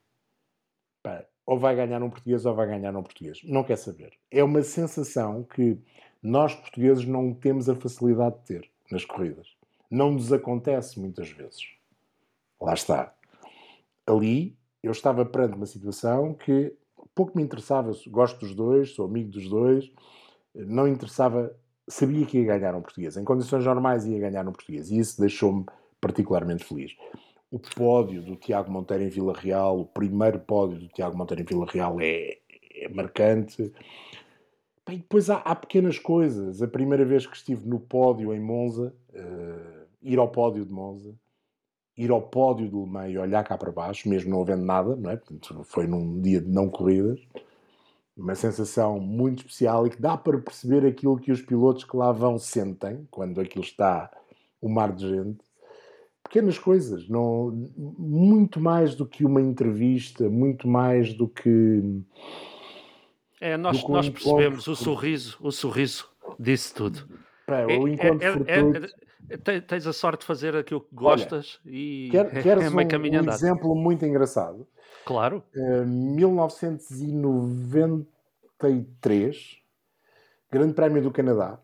Pá, ou vai ganhar um português ou vai ganhar um português. Não quer saber. É uma sensação que nós portugueses não temos a facilidade de ter nas corridas. Não nos acontece muitas vezes. Lá está. Ali eu estava perante uma situação que pouco me interessava. Gosto dos dois, sou amigo dos dois. Não interessava. Sabia que ia ganhar um português. Em condições normais ia ganhar um português. E isso deixou-me particularmente feliz. O pódio do Tiago Monteiro em Vila Real, o primeiro pódio do Tiago Monteiro em Vila Real é, é marcante. Bem, depois há, há, pequenas coisas. A primeira vez que estive no pódio em Monza, uh, ir ao pódio de Monza, ir ao pódio do Le e olhar cá para baixo, mesmo não havendo nada, não é? Portanto, foi num dia de não corridas. Uma sensação muito especial e que dá para perceber aquilo que os pilotos que lá vão sentem quando aquilo está o mar de gente pequenas coisas, não, muito mais do que uma entrevista, muito mais do que. É, nós, nós percebemos o sorriso, o sorriso disse tudo. Pá, o é, encontro é, é, é, tens a sorte de fazer aquilo que gostas Olha, e quer, queres é um, um exemplo muito engraçado? Claro. Uh, 1993, Grande Prémio do Canadá,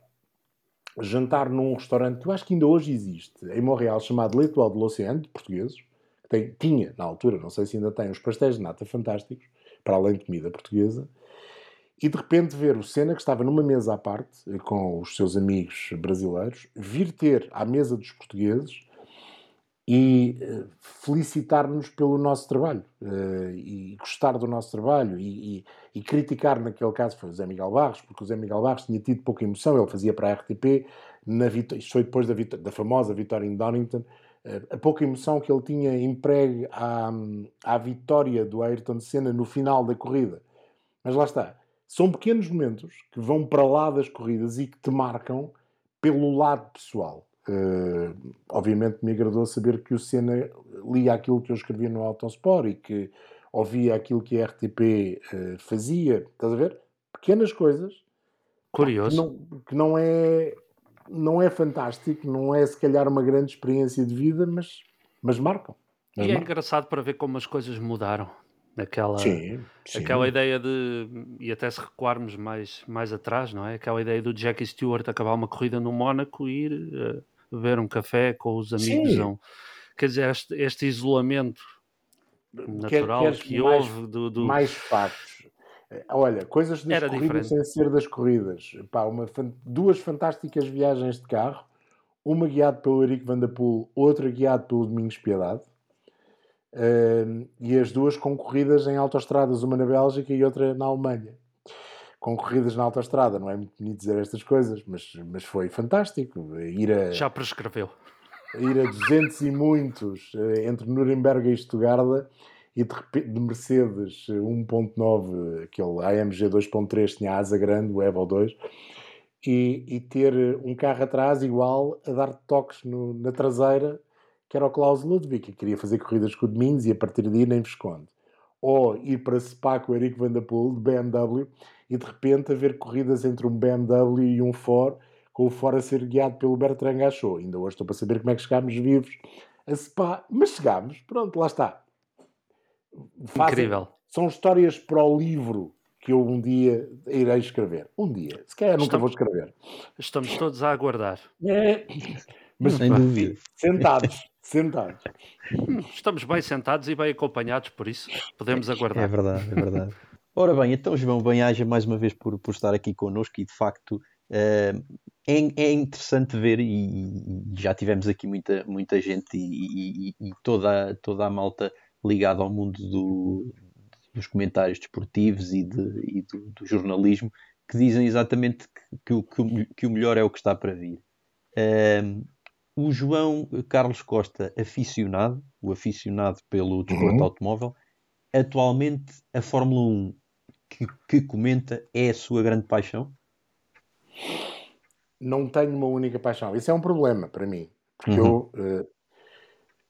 jantar num restaurante que eu acho que ainda hoje existe, em Montreal, chamado Leitoal de l'Océano, de portugueses, que tem, tinha, na altura, não sei se ainda tem, os pastéis de nata fantásticos, para além de comida portuguesa, e de repente ver o Senna, que estava numa mesa à parte, com os seus amigos brasileiros, vir ter à mesa dos portugueses e uh, felicitar-nos pelo nosso trabalho uh, e gostar do nosso trabalho e, e, e, criticar, naquele caso, foi o Zé Miguel Barros, porque o Zé Miguel Barros tinha tido pouca emoção, ele fazia para a RTP, na isto foi depois da, da famosa vitória em Donington, a pouca emoção que ele tinha empregue à, à vitória do Ayrton Senna no final da corrida. Mas lá está, são pequenos momentos que vão para lá das corridas e que te marcam pelo lado pessoal. Uh, obviamente me agradou saber que o Senna lia aquilo que eu escrevia no Autosport e que ouvia aquilo que a RTP uh, eh, fazia. Estás a ver? Pequenas coisas. Curioso. Que não, que não, é, não é fantástico, não é se calhar uma grande experiência de vida, mas, mas marcam. Mas e é marcam. é engraçado para ver como as coisas mudaram. Aquela, sim, sim. aquela ideia de, e até se recuarmos mais, mais atrás, não é? Aquela ideia do Jackie Stewart acabar uma corrida no Mónaco e ir uh, beber um café com os amigos. Não. Quer dizer, este, este isolamento natural Quer, que mais, houve do, do... Mais factos. Olha, coisas das Era corridas diferente. sem ser das corridas. Pá, uma, duas fantásticas viagens de carro, uma guiada pelo Eric Van der Poel, outra guiada pelo Domingos Piedade. Uh, e as duas concorridas em autoestradas, uma na Bélgica e outra na Alemanha concorridas na autoestrada, não é muito bonito dizer estas coisas, mas, mas foi fantástico. Ir a, Já prescreveu. Ir a 200 e muitos eh, entre Nuremberg e Stuttgart e de, de Mercedes 1.9, aquele AMG 2.3 tinha asa grande, o Evo 2, e, e, ter um carro atrás igual a dar toques no, na traseira, que era o Klaus Ludwig, que queria fazer corridas com o Domingos e a partir daí nem vos conto. ou ir para Spa com o Eric Van der Poel, de BMW, e de repente haver corridas entre um BMW e um Ford, com o Ford a ser guiado pelo Bertrand Gachot. Ainda hoje estou para saber como é que chegámos vivos a Spa, mas chegámos, pronto, lá está. Fazem, Incrível. São histórias para o livro que eu um dia irei escrever. Um dia. Se calhar nunca estamos, vou escrever. Estamos todos a aguardar. É, mas Sem dúvida. sentados. Sentados. Estamos bem sentados e bem acompanhados, por isso podemos aguardar. É verdade, é verdade. Ora bem, então João, bem-aja mais uma vez por, por estar aqui connosco e de facto uh, é, é, interessante ver e, e, já tivemos aqui muita, muita gente e, e, e toda, toda a malta ligada ao mundo do, dos comentários desportivos e, de, e do, do, jornalismo que dizem exatamente que, que, que, o melhor é o que está para vir. Uh, o João Carlos Costa, aficionado, o aficionado pelo desporto uhum. automóvel, atualmente a Fórmula 1 que, que, comenta é a sua grande paixão? Não tenho uma única paixão. Isso é um problema para mim. Porque uhum. eu, uh,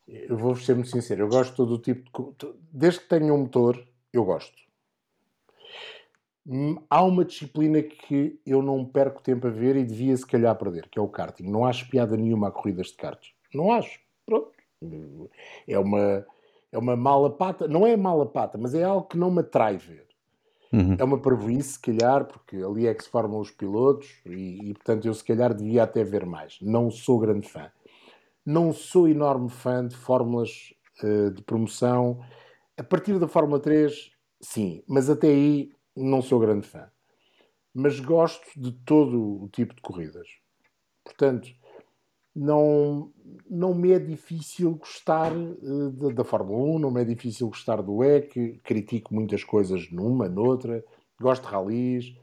eu vou ser muito sincero, eu gosto de todo o tipo de. Desde que tenho um motor, eu gosto. Hum, há uma disciplina que eu não perco tempo a ver e devia se calhar perder, que é o karting. Não acho piada nenhuma a corridas de karts. Não acho. Pronto. É uma, é uma mala pata. Não é mala pata, mas é algo que não me atrai ver. Uhum. É uma parvoíce, se calhar, porque ali é que se formam os pilotos e, e, portanto, eu se calhar devia até ver mais. Não sou grande fã. Não sou enorme fã de fórmulas uh, de promoção. A partir da Fórmula 3, sim, mas até aí não sou grande fã, mas gosto de todo o tipo de corridas. Portanto, não, não me é difícil gostar uh, da, Fórmula 1, não me é difícil gostar do EC, critico muitas coisas numa, noutra, gosto de rallies,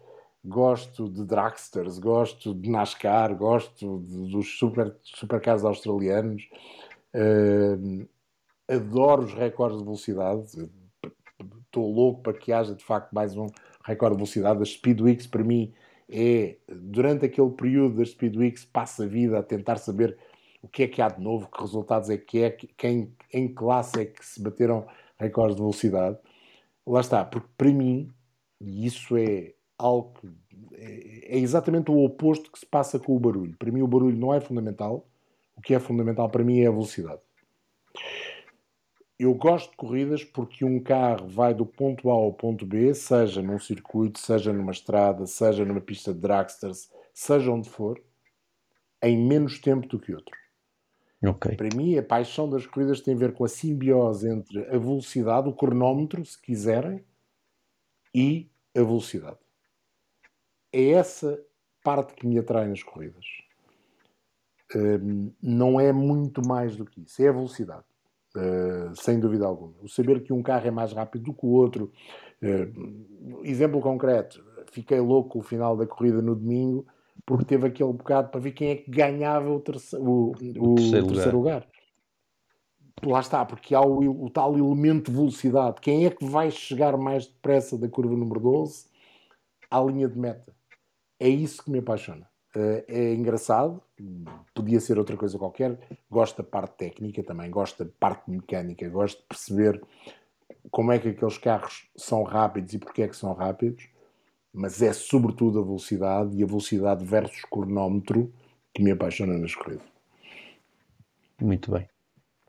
gosto de dragsters, gosto de NASCAR, gosto de, dos super, supercars australianos, uh, adoro os recordes de velocidade, estou louco para que haja de facto mais um recorde de velocidade. As Speedweeks, para mim, é durante aquele período das Speedweeks, passa a vida a tentar saber o que é que há de novo, que resultados é que é, quem, em classe é que se bateram recordes de velocidade. Lá está, porque para mim, e isso é algo que é, é exatamente o oposto que se passa com o barulho. Para mim, o barulho não é fundamental. O que é fundamental para mim é a velocidade eu gosto de corridas porque um carro vai do ponto A ao ponto B, seja num circuito, seja numa estrada, seja numa pista de dragsters, seja onde for, em menos tempo do que outro. Okay. Para mim, a paixão das corridas tem a ver com a simbiose entre a velocidade, o cronómetro, se quiserem, e a velocidade. É essa parte que me atrai nas corridas. Um, não é muito mais do que isso, é a velocidade. Uh, sem dúvida alguma. O saber que um carro é mais rápido do que o outro. Uh, exemplo concreto, fiquei louco o final da corrida no domingo porque teve aquele bocado para ver quem é que ganhava o, terce o, o, o terceiro, terceiro lugar. lugar. Lá está, porque há o, o, tal elemento de velocidade. Quem é que vai chegar mais depressa da curva número 12 à linha de meta? É isso que me apaixona. Uh, é engraçado, podia ser outra coisa qualquer. Gosto da parte técnica também, gosto da parte mecânica, gosto de perceber como é que aqueles carros são rápidos e porque é que são rápidos, mas é sobretudo a velocidade e a velocidade versus cronómetro que me apaixona nas corridas. Muito bem.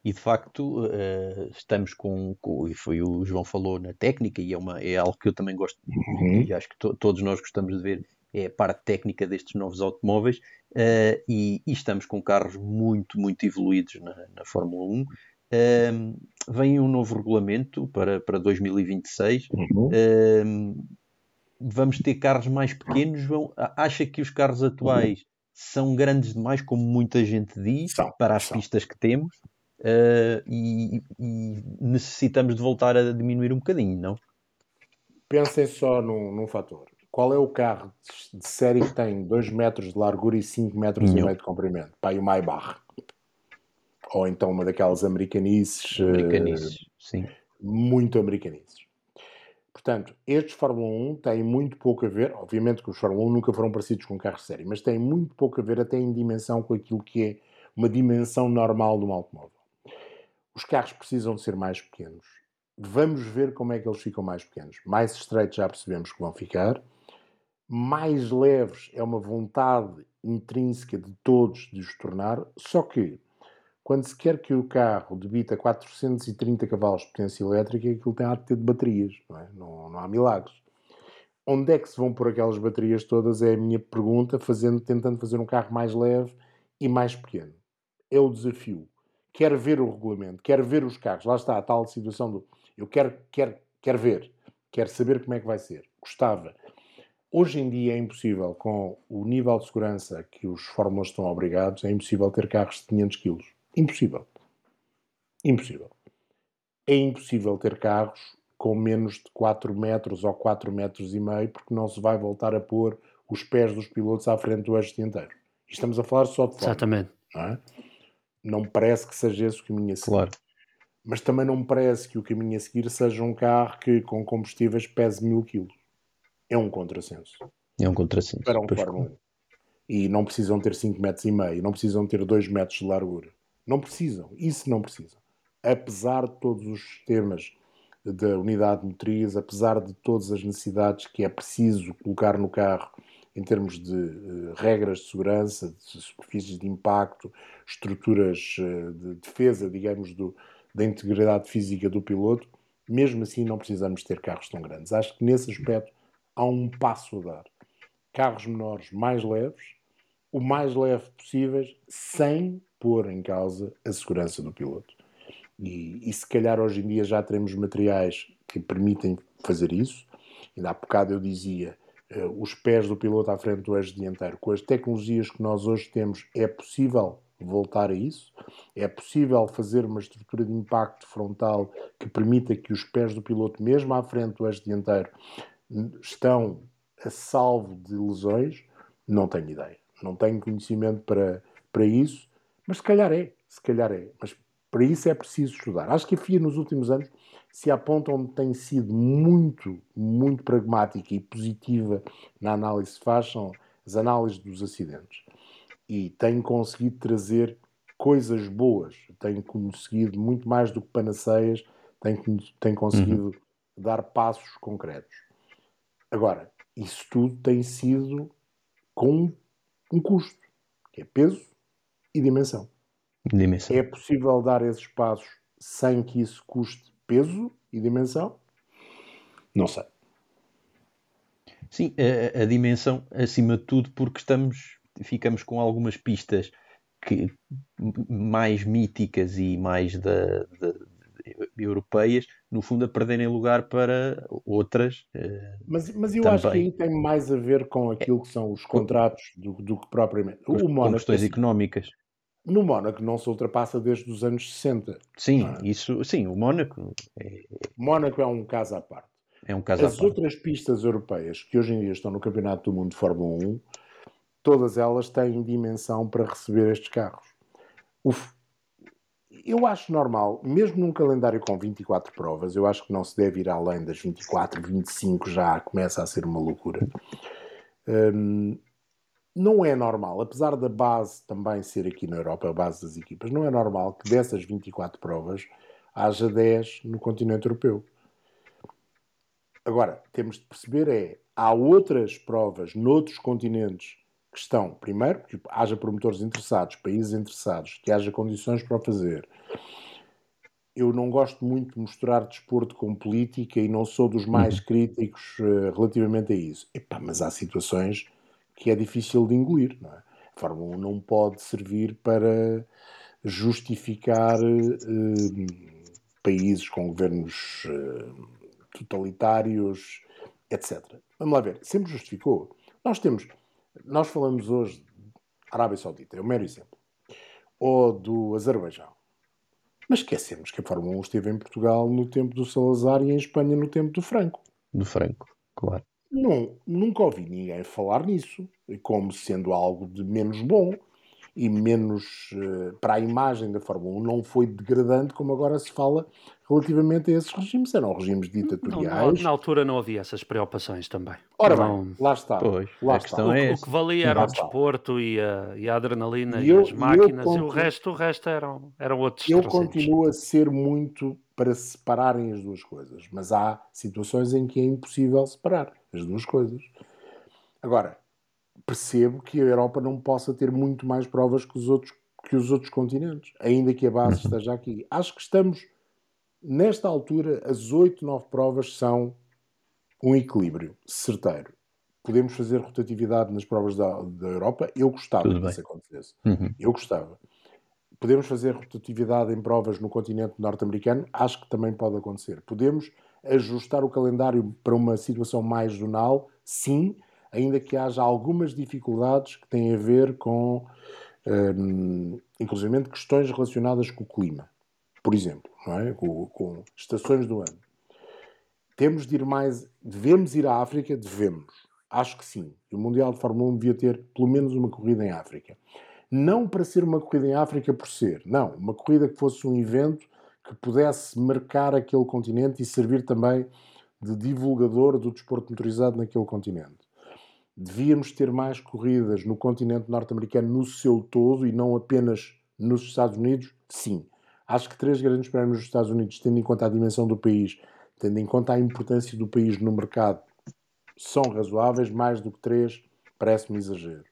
E de facto uh, estamos com, com, e foi o João falou na técnica e é, uma, é algo que eu também gosto uhum. e acho que to, todos nós gostamos de ver é a parte técnica destes novos automóveis, uh, e, e, estamos com carros muito, muito evoluídos na, na Fórmula 1. Uh, ehm, vem um novo regulamento para, para 2026. Uhum. Uh, vamos ter carros mais pequenos. Vão, acha que os carros atuais são grandes demais, como muita gente diz, são, para as são. pistas que temos? Uh, e, e, necessitamos de voltar a diminuir um bocadinho, não? Pensem só num, num fator. Qual é o carro de série que tem 2 metros de largura e 5 metros Nenhum. e meio de comprimento? Pá, e o Maybach. Ou então uma daquelas americanices. Americanices, uh, sim. Muito americanices. Portanto, estes Fórmula 1 têm muito pouco a ver, obviamente que os Fórmula 1 nunca foram parecidos com carros de série, mas têm muito pouco a ver até em dimensão com aquilo que é uma dimensão normal de um automóvel. Os carros precisam de ser mais pequenos vamos ver como é que eles ficam mais pequenos. Mais estreitos já percebemos que vão ficar. Mais leves é uma vontade intrínseca de todos de os tornar, só que quando se quer que o carro debita 430 cavalos de potência elétrica, aquilo tem a ter de baterias, não, é? não, não há milagres. Onde é que se vão pôr aquelas baterias todas? É a minha pergunta, fazendo, tentando fazer um carro mais leve e mais pequeno. É o desafio. Quer ver o regulamento, quer ver os carros. Lá está a tal situação do eu quero, quero, quero ver, quero saber como é que vai ser. Gostava. Hoje em dia é impossível, com o nível de segurança que os fórmulas estão obrigados, é impossível ter carros de 500 kg. Impossível. Impossível. É impossível ter carros com menos de 4 metros ou 4 metros e meio, porque não se vai voltar a pôr os pés dos pilotos à frente do eixo dianteiro. E estamos a falar só de forma. Exatamente. Não, é? não me parece que seja esse o caminho a seguir. Claro. Mas também não me parece que o caminho a seguir seja um carro que com combustíveis pese mil quilos. É um contrassenso. É um contrassenso. Para um Fórmula 1. E não precisam ter 5 metros e meio, não precisam ter 2 metros de largura. Não precisam, isso não precisam. Apesar de todos os sistemas da unidade motriz, apesar de todas as necessidades que é preciso colocar no carro em termos de eh, regras de segurança, de superfícies de impacto, estruturas eh, de defesa, digamos, do, da integridade física do piloto, mesmo assim não precisamos ter carros tão grandes. Acho que nesse aspecto há um passo a dar. Carros menores mais leves, o mais leve possíveis, sem pôr em causa a segurança do piloto. E, e se calhar hoje em dia já teremos materiais que permitem fazer isso. Ainda há bocado eu dizia, eh, os pés do piloto à frente do eixo dianteiro. Com as tecnologias que nós hoje temos, é possível voltar a isso? É possível fazer uma estrutura de impacto frontal que permita que os pés do piloto, mesmo à frente do eixo dianteiro, estão a salvo de lesões? Não tenho ideia. Não tenho conhecimento para, para isso, mas se calhar é. Se calhar é. Mas para isso é preciso estudar. Acho que a FIA nos últimos anos se aponta onde tem sido muito, muito pragmática e positiva na análise que faz são as análises dos acidentes. E tem conseguido trazer coisas boas, tem conseguido muito mais do que panaceias, tem, tem conseguido dar passos concretos. Agora, isso tudo tem sido com um custo, que é peso e dimensão. Dimensão. É possível dar esses passos sem que isso custe peso e dimensão? Não sei. Sim, a, a dimensão, acima de tudo, porque estamos, ficamos com algumas pistas que, mais míticas e mais da, da- europeias, no fundo, a perderem lugar para outras. eh, Mas, mas eu acho que Também. aí tem mais a ver com aquilo que são os contratos do, do que propriamente. com, O Mónaco, questões económicas. no Mónaco não se ultrapassa desde os anos 60. Sim, Ah. isso, sim, o Mónaco é, Mónaco é um caso à parte. é um caso à As parte. outras pistas europeias que hoje em dia estão no Campeonato do Mundo de Fórmula 1, todas elas têm dimensão para receber estes carros. O eu acho normal, mesmo num calendário com 24 provas, eu acho que não se deve ir além das 24, 25 já começa a ser uma loucura. Hum, não é normal, apesar da base também ser aqui na Europa, a base das equipas, não é normal que dessas 24 provas haja 10 no continente europeu. Agora, temos de perceber é, há outras provas noutros continentes que estão, primeiro, que haja promotores interessados, países interessados, que haja condições para o fazer. Eu não gosto muito de misturar desporto com política e não sou dos mais críticos eh, relativamente a isso. Epá, mas há situações que é difícil de engolir. Não é? A Fórmula 1 não pode servir para justificar eh, países com governos eh, totalitários, etc. Vamos lá ver, sempre justificou. Nós temos, nós falamos hoje de Arábia Saudita, é o mero exemplo, ou do Azerbaijão. Mas esquecemos que a Fórmula 1 esteve em Portugal no tempo do Salazar e em Espanha no tempo do Franco. Do Franco, claro. Não, nunca ouvi ninguém falar nisso, como sendo algo de menos bom e menos eh, para a imagem da Fórmula 1 não foi degradante como agora se fala relativamente a esses regimes. Eram regimes Não, na, ditatoriais. na altura não havia essas preocupações também. Ora Não- bem, lá está. Pois, lá a está. questão o, é o que valia era Lá o está. desporto e a, e a adrenalina E e, eu- as máquinas e o continuo- resto, o resto eram, eram outros Eu 300. continuo a ser muito para separarem as duas coisas, mas há situações em que é impossível separar as duas coisas. Agora, percebo que a Europa não possa ter muito mais provas que os outros, que os outros continentes, ainda que a base uhum. esteja aqui. Acho que estamos, nesta altura, as 8, 9 provas são um equilíbrio certeiro. Podemos fazer rotatividade nas provas da, da Europa. Eu gostava que isso acontecesse. Uhum. Eu gostava. Podemos fazer rotatividade em provas no continente norte-americano? Acho que também pode acontecer. Podemos ajustar o calendário para uma situação mais zonal? Sim, ainda que haja algumas dificuldades que têm a ver com, um, inclusive, questões relacionadas com o clima, por exemplo, é? com, com estações do ano. Temos de ir mais. Devemos ir à África? Devemos. Acho que sim. O Mundial de Fórmula 1 devia ter pelo menos uma corrida em África. Não para ser uma corrida em África por ser, não. Uma corrida que fosse um evento que pudesse marcar aquele continente e servir também de divulgador do desporto motorizado naquele continente. Devíamos ter mais corridas no continente norte-americano no seu todo e não apenas nos Estados Unidos? Sim. Acho que três grandes prémios nos Estados Unidos, tendo em conta a dimensão do país, tendo em conta a importância do país no mercado, são razoáveis, mais do que três parece-me exagero.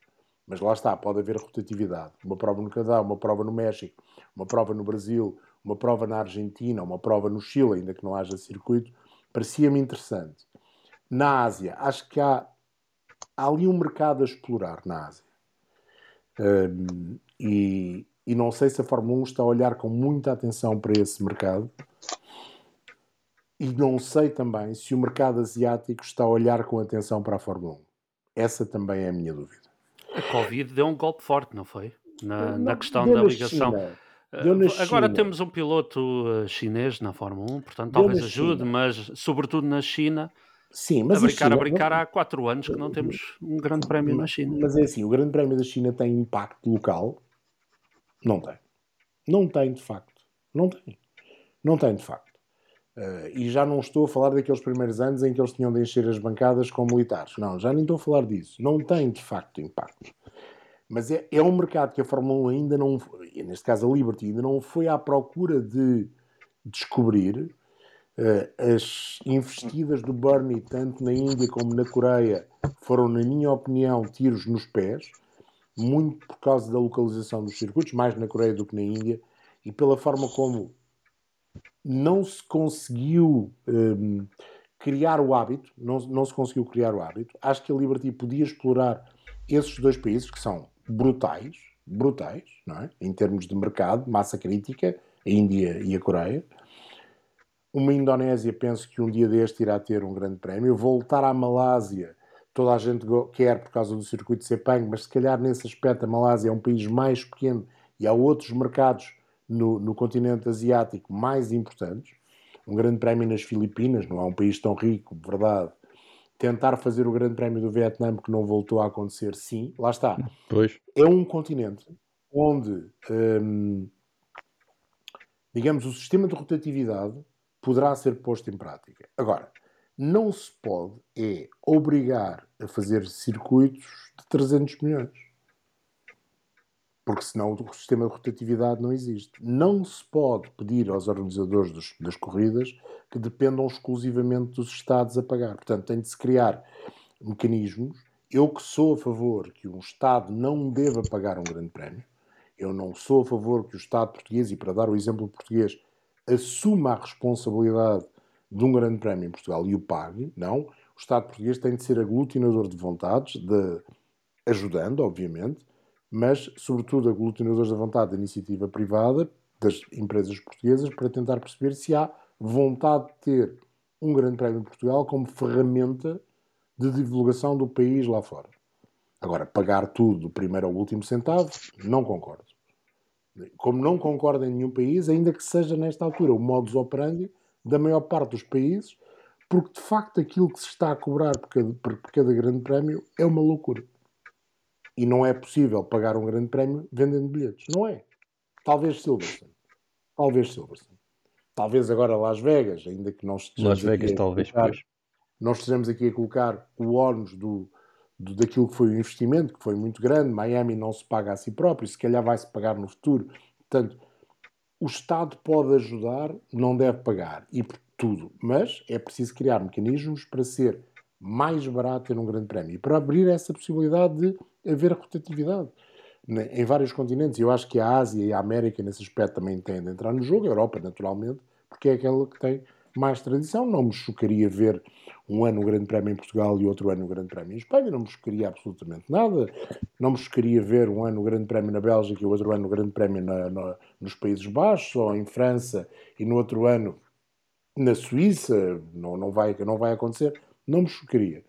Mas lá está, pode haver rotatividade. Uma prova no Canadá, uma prova no México, uma prova no Brasil, uma prova na Argentina, uma prova no Chile, ainda que não haja circuito, parecia-me interessante. Na Ásia, acho que há há ali um mercado a explorar na Ásia. Um, e, e não sei se a Fórmula 1 está a olhar com muita atenção para esse mercado. E não sei também se o mercado asiático está a olhar com atenção para a Fórmula 1. Essa também é a minha dúvida. A Covid deu um golpe forte, não foi? Na, não, na questão da ligação. Uh, agora temos um piloto uh, chinês na Fórmula 1, portanto deu talvez ajude, mas sobretudo na China Sim, mas a brincar, a, China, a brincar há quatro anos que não temos um grande prémio na China. Mas é assim, o grande prémio da China tem impacto local? Não tem. Não tem, de facto. Não tem. Não tem, de facto. Uh, e já não estou a falar daqueles primeiros anos em que eles tinham de encher as bancadas com militares. Não, já nem estou a falar disso. Não tem, de facto, impacto. Mas é, é um mercado que a Fórmula 1 ainda não, neste caso a Liberty, ainda não foi à procura de descobrir as investidas do Bernie, tanto na Índia como na Coreia, foram, na minha opinião, tiros nos pés, muito por causa da localização dos circuitos, mais na Coreia do que na Índia, e pela forma como não se conseguiu um, ehm, criar o hábito, não, não se conseguiu criar o hábito. Acho que a Liberty podia explorar esses dois países que são brutais, brutais, não é? em termos de mercado, massa crítica, a Índia e a Coreia, uma Indonésia, penso que um dia deste irá ter um grande prémio. Voltar à Malásia, toda a gente quer por causa do circuito de Sepang, mas se calhar nesse aspecto a Malásia é um país mais pequeno e há outros mercados no, no continente asiático mais importantes. Um grande prémio nas Filipinas, não é um país tão rico, verdade. Tentar fazer o grande prémio do Vietnã, que não voltou a acontecer, sim, lá está. Pois. É um continente onde, hum, digamos, o sistema de rotatividade poderá ser posto em prática. Agora, não se pode é obrigar a fazer circuitos de 300 milhões. Porque senão o sistema de rotatividade não existe. Não se pode pedir aos organizadores dos, das corridas que dependam exclusivamente dos Estados a pagar. Portanto, tem de se criar mecanismos. Eu que sou a favor que um Estado não deva pagar um grande prémio, eu não sou a favor que o Estado português, e para dar o exemplo português, assuma a responsabilidade de um grande prémio em Portugal e o pague, não. O Estado português tem de ser aglutinador de vontades, de, ajudando, obviamente, mas, sobretudo, aglutinador da vontade da iniciativa privada, das empresas portuguesas, para tentar perceber se há vontade de ter um grande prémio em Portugal como ferramenta de divulgação do país lá fora. Agora, pagar tudo do primeiro ao último centavo, não concordo como não concorda em nenhum país, ainda que seja nesta altura o modus operandi da maior parte dos países, porque de facto aquilo que se está a cobrar por cada, por cada grande prémio é uma loucura. E não é possível pagar um grande prémio vendendo bilhetes. Não é. Talvez Silverstone. Talvez Silverstone. Talvez agora Las Vegas, ainda que não estejamos Las Vegas, talvez, colocar, Nós estejamos aqui a colocar o ónus do, daquilo que foi o investimento, que foi muito grande. Miami não se paga a si próprio, se calhar vai-se pagar no futuro. Portanto, o Estado pode ajudar, não deve pagar, e por tudo. Mas é preciso criar mecanismos para ser mais barato ter um grande prémio e para abrir essa possibilidade de haver rotatividade em vários continentes. Eu acho que a Ásia e a América, nesse aspecto, também têm de entrar no jogo, a Europa, naturalmente, porque é aquela que tem mais tradição. Não me chocaria ver um ano o Grande Prémio em Portugal e outro ano o Grande Prémio em Espanha, não me chocaria absolutamente nada. Não me chocaria ver um ano o Grande Prémio na Bélgica e outro ano o Grande Prémio na, na, nos Países Baixos, ou em França e no outro ano na Suíça. Não, não, vai, não vai acontecer. Não me chocaria.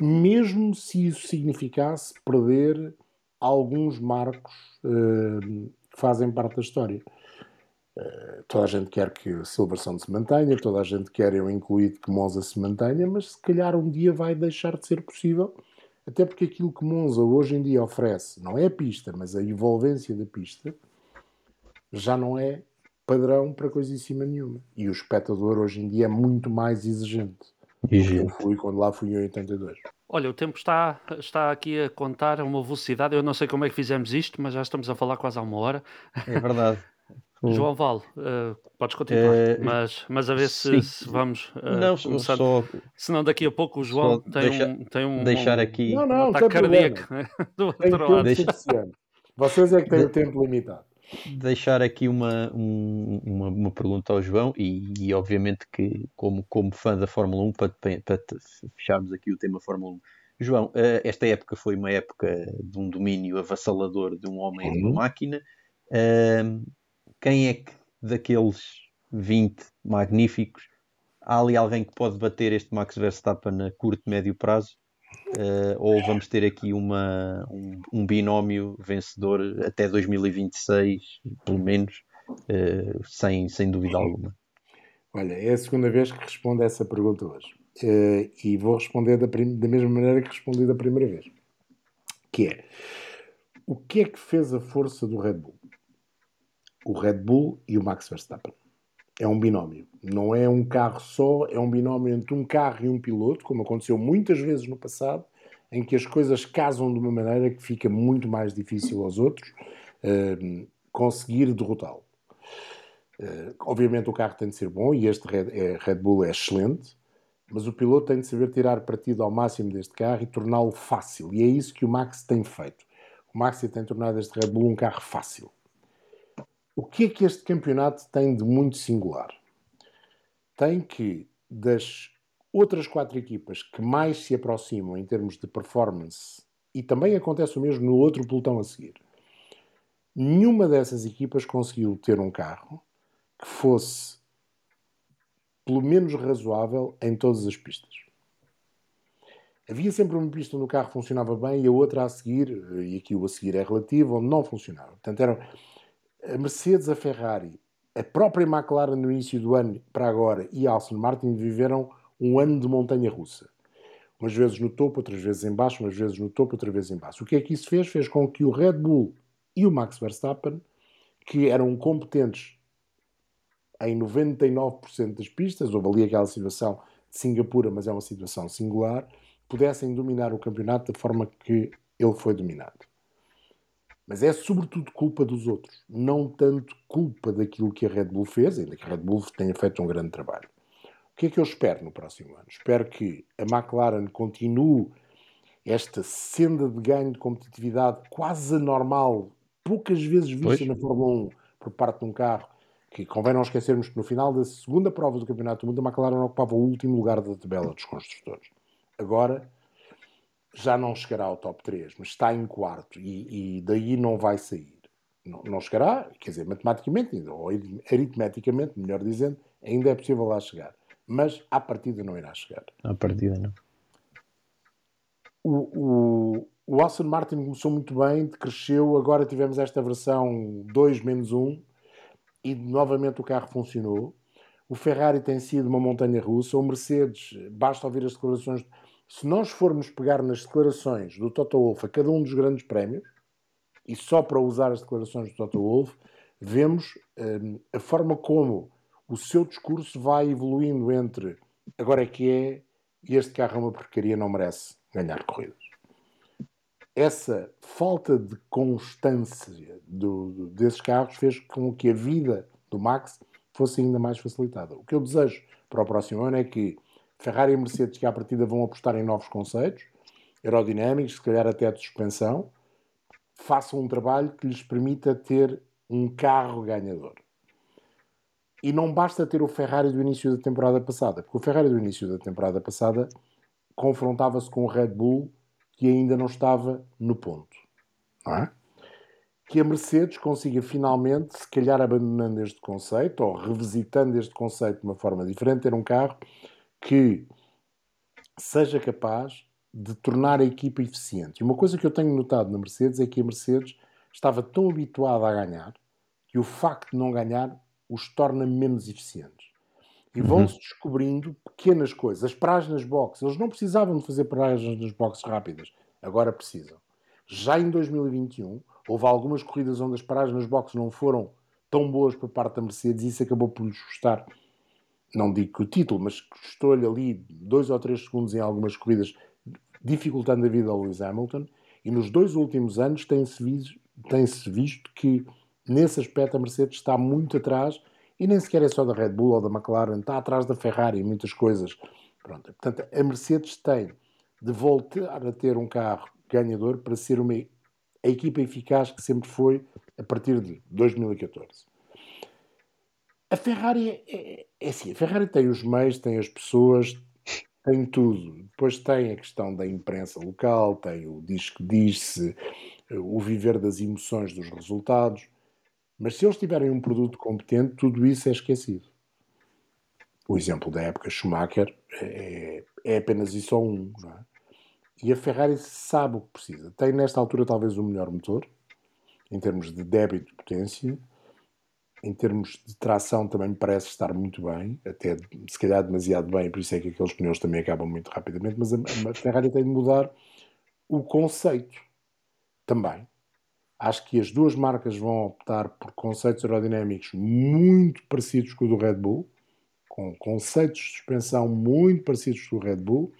Mesmo se isso significasse perder alguns marcos uh, que fazem parte da história. Uh, toda a gente quer que Silverstone se mantenha, toda a gente quer, eu incluído, que Monza se mantenha, mas se calhar um dia vai deixar de ser possível, até porque aquilo que Monza hoje em dia oferece, não é a pista, mas a envolvência da pista, já não é padrão para coisíssima nenhuma. E o espectador hoje em dia é muito mais exigente. exigente. Eu fui quando lá fui em 82. Olha, o tempo está, está aqui a contar a uma velocidade. Eu não sei como é que fizemos isto, mas já estamos a falar quase há uma hora. É verdade. João Val, uh, podes continuar, uh, mas, mas a ver se, se vamos uh, não, começar. Só, Senão daqui a pouco o João tem, deixa, um, tem um, deixar aqui não, não, um ataque cardíaco né? do outro lado. Deixa... Vocês é que têm o tempo limitado. Deixar aqui uma, um, uma, uma, pergunta ao João e, e, obviamente que como, como fã da Fórmula 1 para, para fecharmos aqui o tema Fórmula 1 João, esta época foi uma época de um domínio avassalador de um homem e de uma uhum. máquina quem é que daqueles 20 magníficos há ali alguém que pode bater este Max Verstappen a curto, médio prazo? Uh, ou vamos ter aqui uma, um, um, binómio vencedor até 2026, pelo menos, uh, sem, sem dúvida alguma? Olha, é a segunda vez que respondo a essa pergunta hoje. Uh, e vou responder da, da mesma maneira que respondi da primeira vez. Que é, o que é que fez a força do Red Bull? O Red Bull e o Max Verstappen. É um binómio. Não é um carro só, é um binómio entre um carro e um piloto, como aconteceu muitas vezes no passado, em que as coisas casam de uma maneira que fica muito mais difícil aos outros uh, conseguir derrotá-lo. Uh, obviamente o carro tem de ser bom e este Red, é, Red Bull é excelente, mas o piloto tem de saber tirar partido ao máximo deste carro e torná-lo fácil. E é isso que o Max tem feito. O Max tem tornado este Red Bull um carro fácil. O que é que este campeonato tem de muito singular? Tem que, das outras quatro equipas que mais se aproximam em termos de performance, e também acontece o mesmo no outro pelotão a seguir, nenhuma dessas equipas conseguiu ter um carro que fosse pelo menos razoável em todas as pistas. Havia sempre uma pista onde o carro funcionava bem e a outra a seguir, e aqui o a seguir é relativo, onde não funcionava. Portanto, eram a Mercedes, a Ferrari, a própria McLaren no início do ano para agora e a Aston Martin viveram um ano de montanha russa. Umas vezes no topo, outras vezes em baixo, umas vezes no topo, outras vezes em baixo. O que é que isso fez? Fez com que o Red Bull e o Max Verstappen, que eram competentes em 99% das pistas, houve ali aquela situação de Singapura, mas é uma situação singular, pudessem dominar o campeonato da forma que ele foi dominado. Mas é sobretudo culpa dos outros, não tanto culpa daquilo que a Red Bull fez, ainda que a Red Bull tenha feito um grande trabalho. O que é que eu espero no próximo ano? Espero que a McLaren continue esta senda de ganho de competitividade quase anormal, poucas vezes vista pois. na Fórmula 1 por parte de um carro, que convém não esquecermos que no final da segunda prova do Campeonato do Mundo a McLaren ocupava o último lugar da tabela dos construtores. Agora já não chegará ao top 3, mas está em quarto e, e daí não vai sair. Não, não, chegará, quer dizer, matematicamente, ou aritmeticamente, melhor dizendo, ainda é possível lá chegar. Mas à partida não irá chegar. À partida não. O, o, o Aston Martin começou muito bem, cresceu, agora tivemos esta versão 2 menos 1 e novamente o carro funcionou. O Ferrari tem sido uma montanha russa. O Mercedes, basta ouvir as declarações se nós formos pegar nas declarações do Toto Wolff a cada um dos grandes prémios, e só para usar as declarações do Toto Wolff, vemos um, a forma como o seu discurso vai evoluindo entre agora é que é e este carro é uma porcaria, não merece ganhar corridas. Essa falta de constância do, desses carros fez com que a vida do Max fosse ainda mais facilitada. O que eu desejo para o próximo ano é que Ferrari e Mercedes, que à partida vão apostar em novos conceitos, aerodinâmicos, se calhar até de suspensão, façam um trabalho que lhes permita ter um carro ganhador. E não basta ter o Ferrari do início da temporada passada, porque o Ferrari do início da temporada passada confrontava-se com o Red Bull que ainda não estava no ponto. É? Que a Mercedes consiga finalmente, se calhar abandonando este conceito ou revisitando este conceito de uma forma diferente, ter um carro que seja capaz de tornar a equipa eficiente. E uma coisa que eu tenho notado na Mercedes é que a Mercedes estava tão habituada a ganhar que o facto de não ganhar os torna menos eficientes. E uhum. vão-se descobrindo pequenas coisas. As paragens nas boxes. Eles não precisavam de fazer paragens nas boxes rápidas. Agora precisam. Já em 2021, houve algumas corridas onde as paragens nas boxes não foram tão boas por parte da Mercedes e isso acabou por lhes custar, não digo que o título, mas custou-lhe ali dois ou três segundos em algumas corridas dificultando a vida ao Lewis Hamilton, e nos dois últimos anos tem-se visto, tem visto que nesse aspecto a Mercedes está muito atrás, e nem sequer é só da Red Bull ou da McLaren, está atrás da Ferrari em muitas coisas. Pronto. Portanto, a Mercedes tem de voltar a ter um carro ganhador para ser uma a equipa eficaz que sempre foi a partir de 2014. A Ferrari é, é, é assim, a Ferrari tem os meios, tem as pessoas, tem tudo. Depois tem a questão da imprensa local, tem o diz que diz-se, o viver das emoções dos resultados. Mas se eles tiverem um produto competente, tudo isso é esquecido. O exemplo da época Schumacher é, é apenas isso ou um. É? E a Ferrari sabe o que precisa. Tem nesta altura talvez o melhor motor, em termos de débito de potência, em termos de tração também me parece estar muito bem, até se calhar demasiado bem, por isso é que aqueles pneus também acabam muito rapidamente, mas a, a Ferrari tem de mudar o conceito também. Acho que as duas marcas vão optar por conceitos aerodinâmicos muito parecidos com o do Red Bull, com conceitos de suspensão muito parecidos com o Red Bull,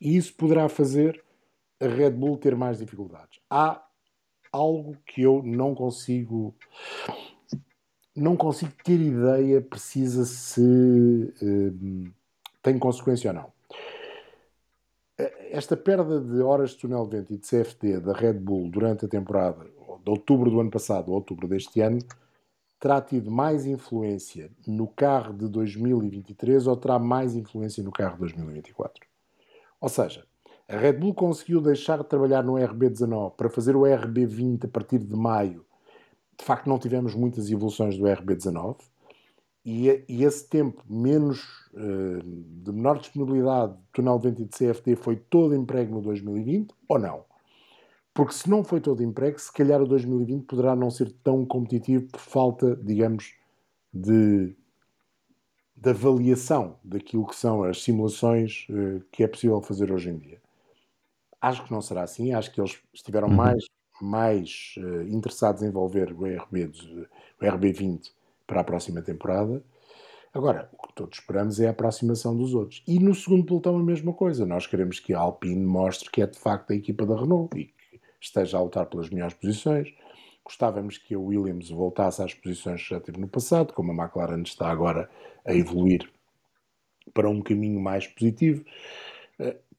e isso poderá fazer a Red Bull ter mais dificuldades. Há algo que eu não consigo não consigo ter ideia precisa se uh, tem consequência ou não. Esta perda de horas de túnel de vento e de CFD da Red Bull durante a temporada de outubro do ano passado ou outubro deste ano terá tido mais influência no carro de 2023 ou terá mais influência no carro de 2024? Ou seja, a Red Bull conseguiu deixar de trabalhar no RB19 para fazer o RB20 a partir de maio de facto não tivemos muitas evoluções do RB19 e, e esse tempo menos uh, de menor disponibilidade do túnel de vento de CFD foi todo emprego no 2020 ou não? Porque se não foi todo emprego, se calhar o 2020 poderá não ser tão competitivo por falta, digamos, de, de avaliação daquilo que são as simulações uh, que é possível fazer hoje em dia. Acho que não será assim, acho que eles estiveram uhum. mais mais uh, interessados em envolver o, RB, o RB20 para a próxima temporada. Agora, o que todos esperamos é a aproximação dos outros. E no segundo pelotão a mesma coisa. Nós queremos que a Alpine mostre que é de facto a equipa da Renault e que esteja a lutar pelas melhores posições. Gostávamos que a Williams voltasse às posições que já teve no passado, como a McLaren está agora a evoluir para um caminho mais positivo.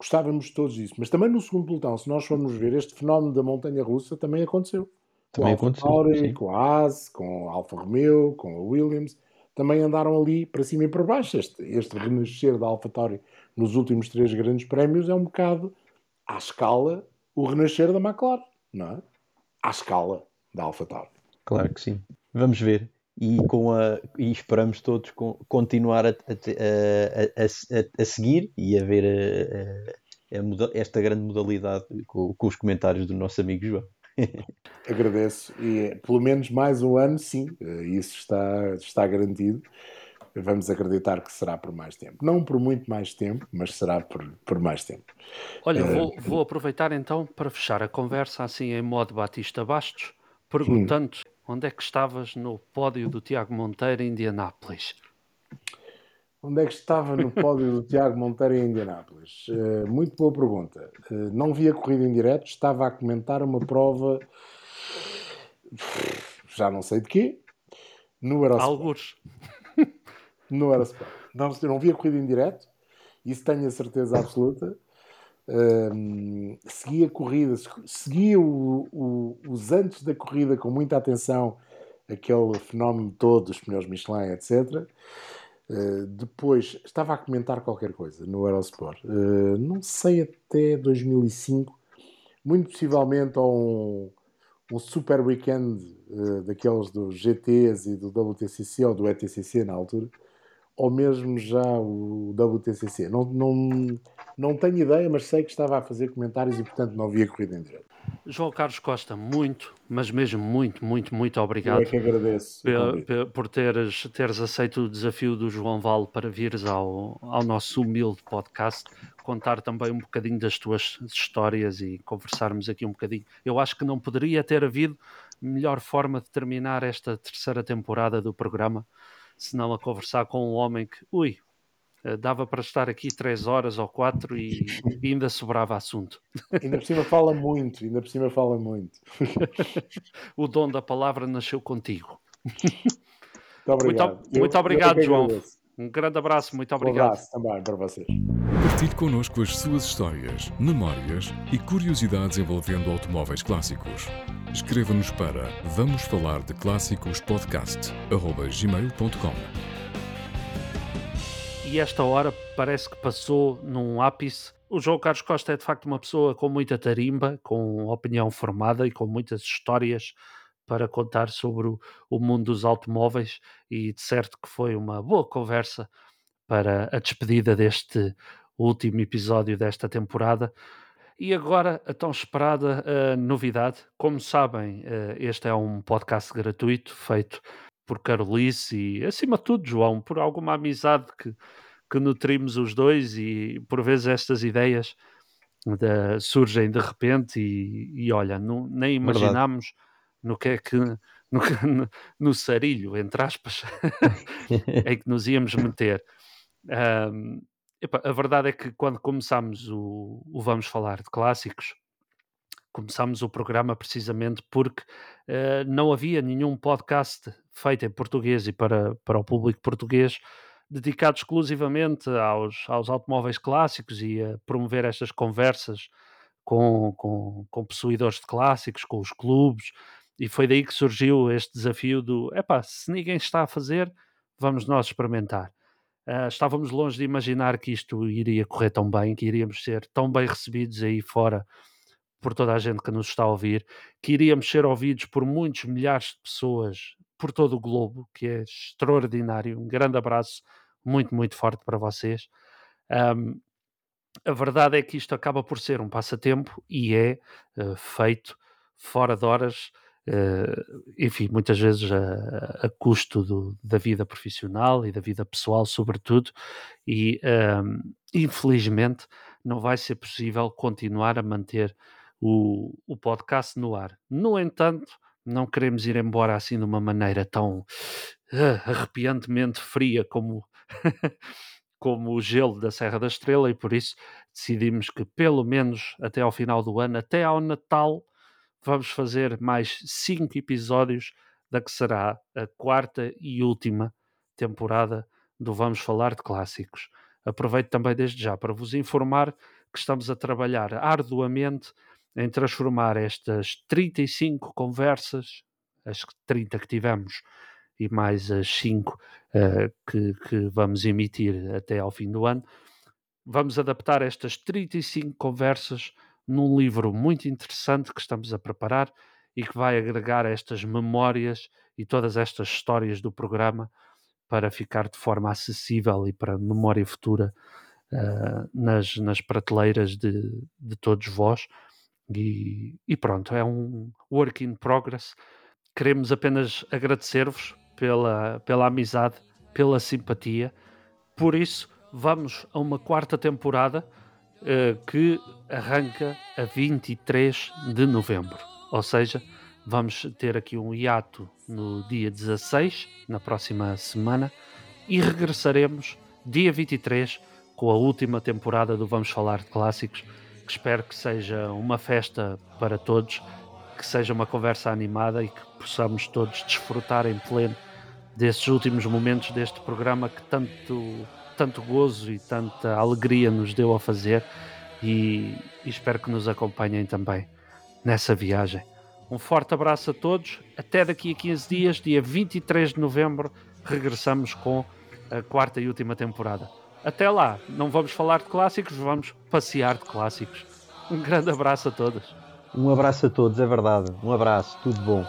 Gostávamos todos disso. Mas também no segundo pelotão, se nós formos ver, este fenómeno da montanha russa também aconteceu. Também com aconteceu. Tauri, com a Haas, com a Alfa Romeo, com a Williams, também andaram ali para cima e para baixo. Este, este renascer da Alfa Tauri nos últimos três grandes prémios é um bocado à escala o renascer da McLaren, não é? À escala da Alfa Tauri. Claro que sim. Vamos ver e, com a, e esperamos todos com, continuar a, a, a, a, seguir e a ver esta grande modalidade com, com, os comentários do nosso amigo João. Agradeço. E pelo menos mais um ano, sim, isso está, está garantido. Vamos acreditar que será por mais tempo. Não por muito mais tempo, mas será por, por mais tempo. Olha, uh, vou, vou aproveitar então para fechar a conversa assim em modo Batista Bastos, perguntando hum Onde é que estavas no pódio do Tiago Monteiro em Indianápolis? Onde é que estava no pódio do Tiago Monteiro em Indianápolis? Uh, muito boa pergunta. Uh, não vi a corrida em direto, estava a comentar uma prova. já não sei de quê, no Eurosport. Alguns. no Eurosport. Não, não vi a corrida em direto, isso tenho a certeza absoluta. Um, segui a corrida, segui o, o, os antes da corrida com muita atenção, aquele fenómeno todo dos pneus Michelin, etc. Uh, depois estava a comentar qualquer coisa no Eurosport, uh, não sei até 2005, muito possivelmente a um, um super weekend uh, daqueles dos GTs e do WTCC ou do ETCC na altura, ou mesmo já o WTCC. Não, não, não tenho ideia, mas sei que estava a fazer comentários e, portanto, não vi a corrida em direto. João Carlos Costa, muito, mas mesmo muito, muito, muito obrigado. Eu é que agradeço. por teres, teres aceito o desafio do João Val para vires ao, ao nosso humilde podcast, contar também um bocadinho das tuas histórias e conversarmos aqui um bocadinho. Eu acho que não poderia ter havido melhor forma de terminar esta terceira temporada do programa senão a conversar com um homem que, ui, dava para estar aqui três horas ou quatro e, e ainda sobrava assunto. Ainda por cima fala muito, ainda por cima fala muito. o dom da palavra nasceu contigo. Muito obrigado. Muito, muito obrigado, João. Um grande abraço, muito obrigado. Um abraço também para vocês. Partilhe connosco as suas histórias, memórias e curiosidades envolvendo automóveis clássicos. Escreva-nos para vamos falar de clássicos podcast@gmail.com e esta hora parece que passou num ápice. O João Carlos Costa é de facto uma pessoa com muita tarimba, com opinião formada e com muitas histórias para contar sobre o, o mundo dos automóveis e de certo que foi uma boa conversa para a despedida deste último episódio desta temporada. E agora a tão esperada uh, novidade. Como sabem, uh, este é um podcast gratuito feito por Carolice e, acima de tudo, João, por alguma amizade que, que nutrimos os dois e, por vezes, estas ideias de, surgem de repente e, e olha, não, nem imaginámos no que é que no, no, no sarilho, entre aspas, em que nos íamos meter. Um, epa, a verdade é que quando começámos o, o Vamos Falar de Clássicos, começámos o programa precisamente porque uh, não havia nenhum podcast feito em português e para, para o público português dedicado exclusivamente aos, aos automóveis clássicos e a promover estas conversas com, com, com possuidores de clássicos, com os clubes, e foi daí que surgiu este desafio do, epá, se ninguém está a fazer, vamos nós experimentar. Uh, estávamos longe de imaginar que isto iria correr tão bem, que iríamos ser tão bem recebidos aí fora por toda a gente que nos está a ouvir, que iríamos ser ouvidos por muitos milhares de pessoas por todo o globo, que é extraordinário. Um grande abraço, muito, muito forte para vocês. Um, a verdade é que isto acaba por ser um passatempo e é uh, feito fora de horas, uh, enfim, muitas vezes a, a custo do, da vida profissional e da vida pessoal, sobretudo, e um, infelizmente não vai ser possível continuar a manter o, o podcast no ar. No entanto, não queremos ir embora assim de uma maneira tão uh, arrepiantemente fria como, como o gelo da Serra da Estrela e por isso decidimos que pelo menos até ao final do ano, até ao Natal, vamos fazer mais cinco episódios da que será a quarta e última temporada do Vamos Falar de Clássicos. Aproveito também desde já para vos informar que estamos a trabalhar arduamente em transformar estas 35 conversas, as 30 que tivemos e mais as 5 uh, eh, que, que vamos emitir até ao fim do ano, vamos adaptar estas 35 conversas num livro muito interessante que estamos a preparar e que vai agregar estas memórias e todas estas histórias do programa para ficar de forma acessível e para memória futura uh, nas, nas prateleiras de, de todos vós. E, e, pronto, é um work in progress. Queremos apenas agradecer-vos pela, pela amizade, pela simpatia. Por isso, vamos a uma quarta temporada uh, que arranca a 23 de novembro. Ou seja, vamos ter aqui um hiato no dia 16, na próxima semana, e regressaremos dia 23 com a última temporada do Vamos Falar de Clássicos que espero que seja uma festa para todos, que seja uma conversa animada e que possamos todos desfrutar em pleno desses últimos momentos deste programa que tanto, tanto gozo e tanta alegria nos deu a fazer e, e espero que nos acompanhem também nessa viagem. Um forte abraço a todos. Até daqui a 15 dias, dia 23 de novembro, regressamos com a quarta e última temporada. Até lá, não vamos falar de clássicos, vamos passear de clássicos. Um grande abraço a todos. Um abraço a todos, é verdade. Um abraço, tudo bom.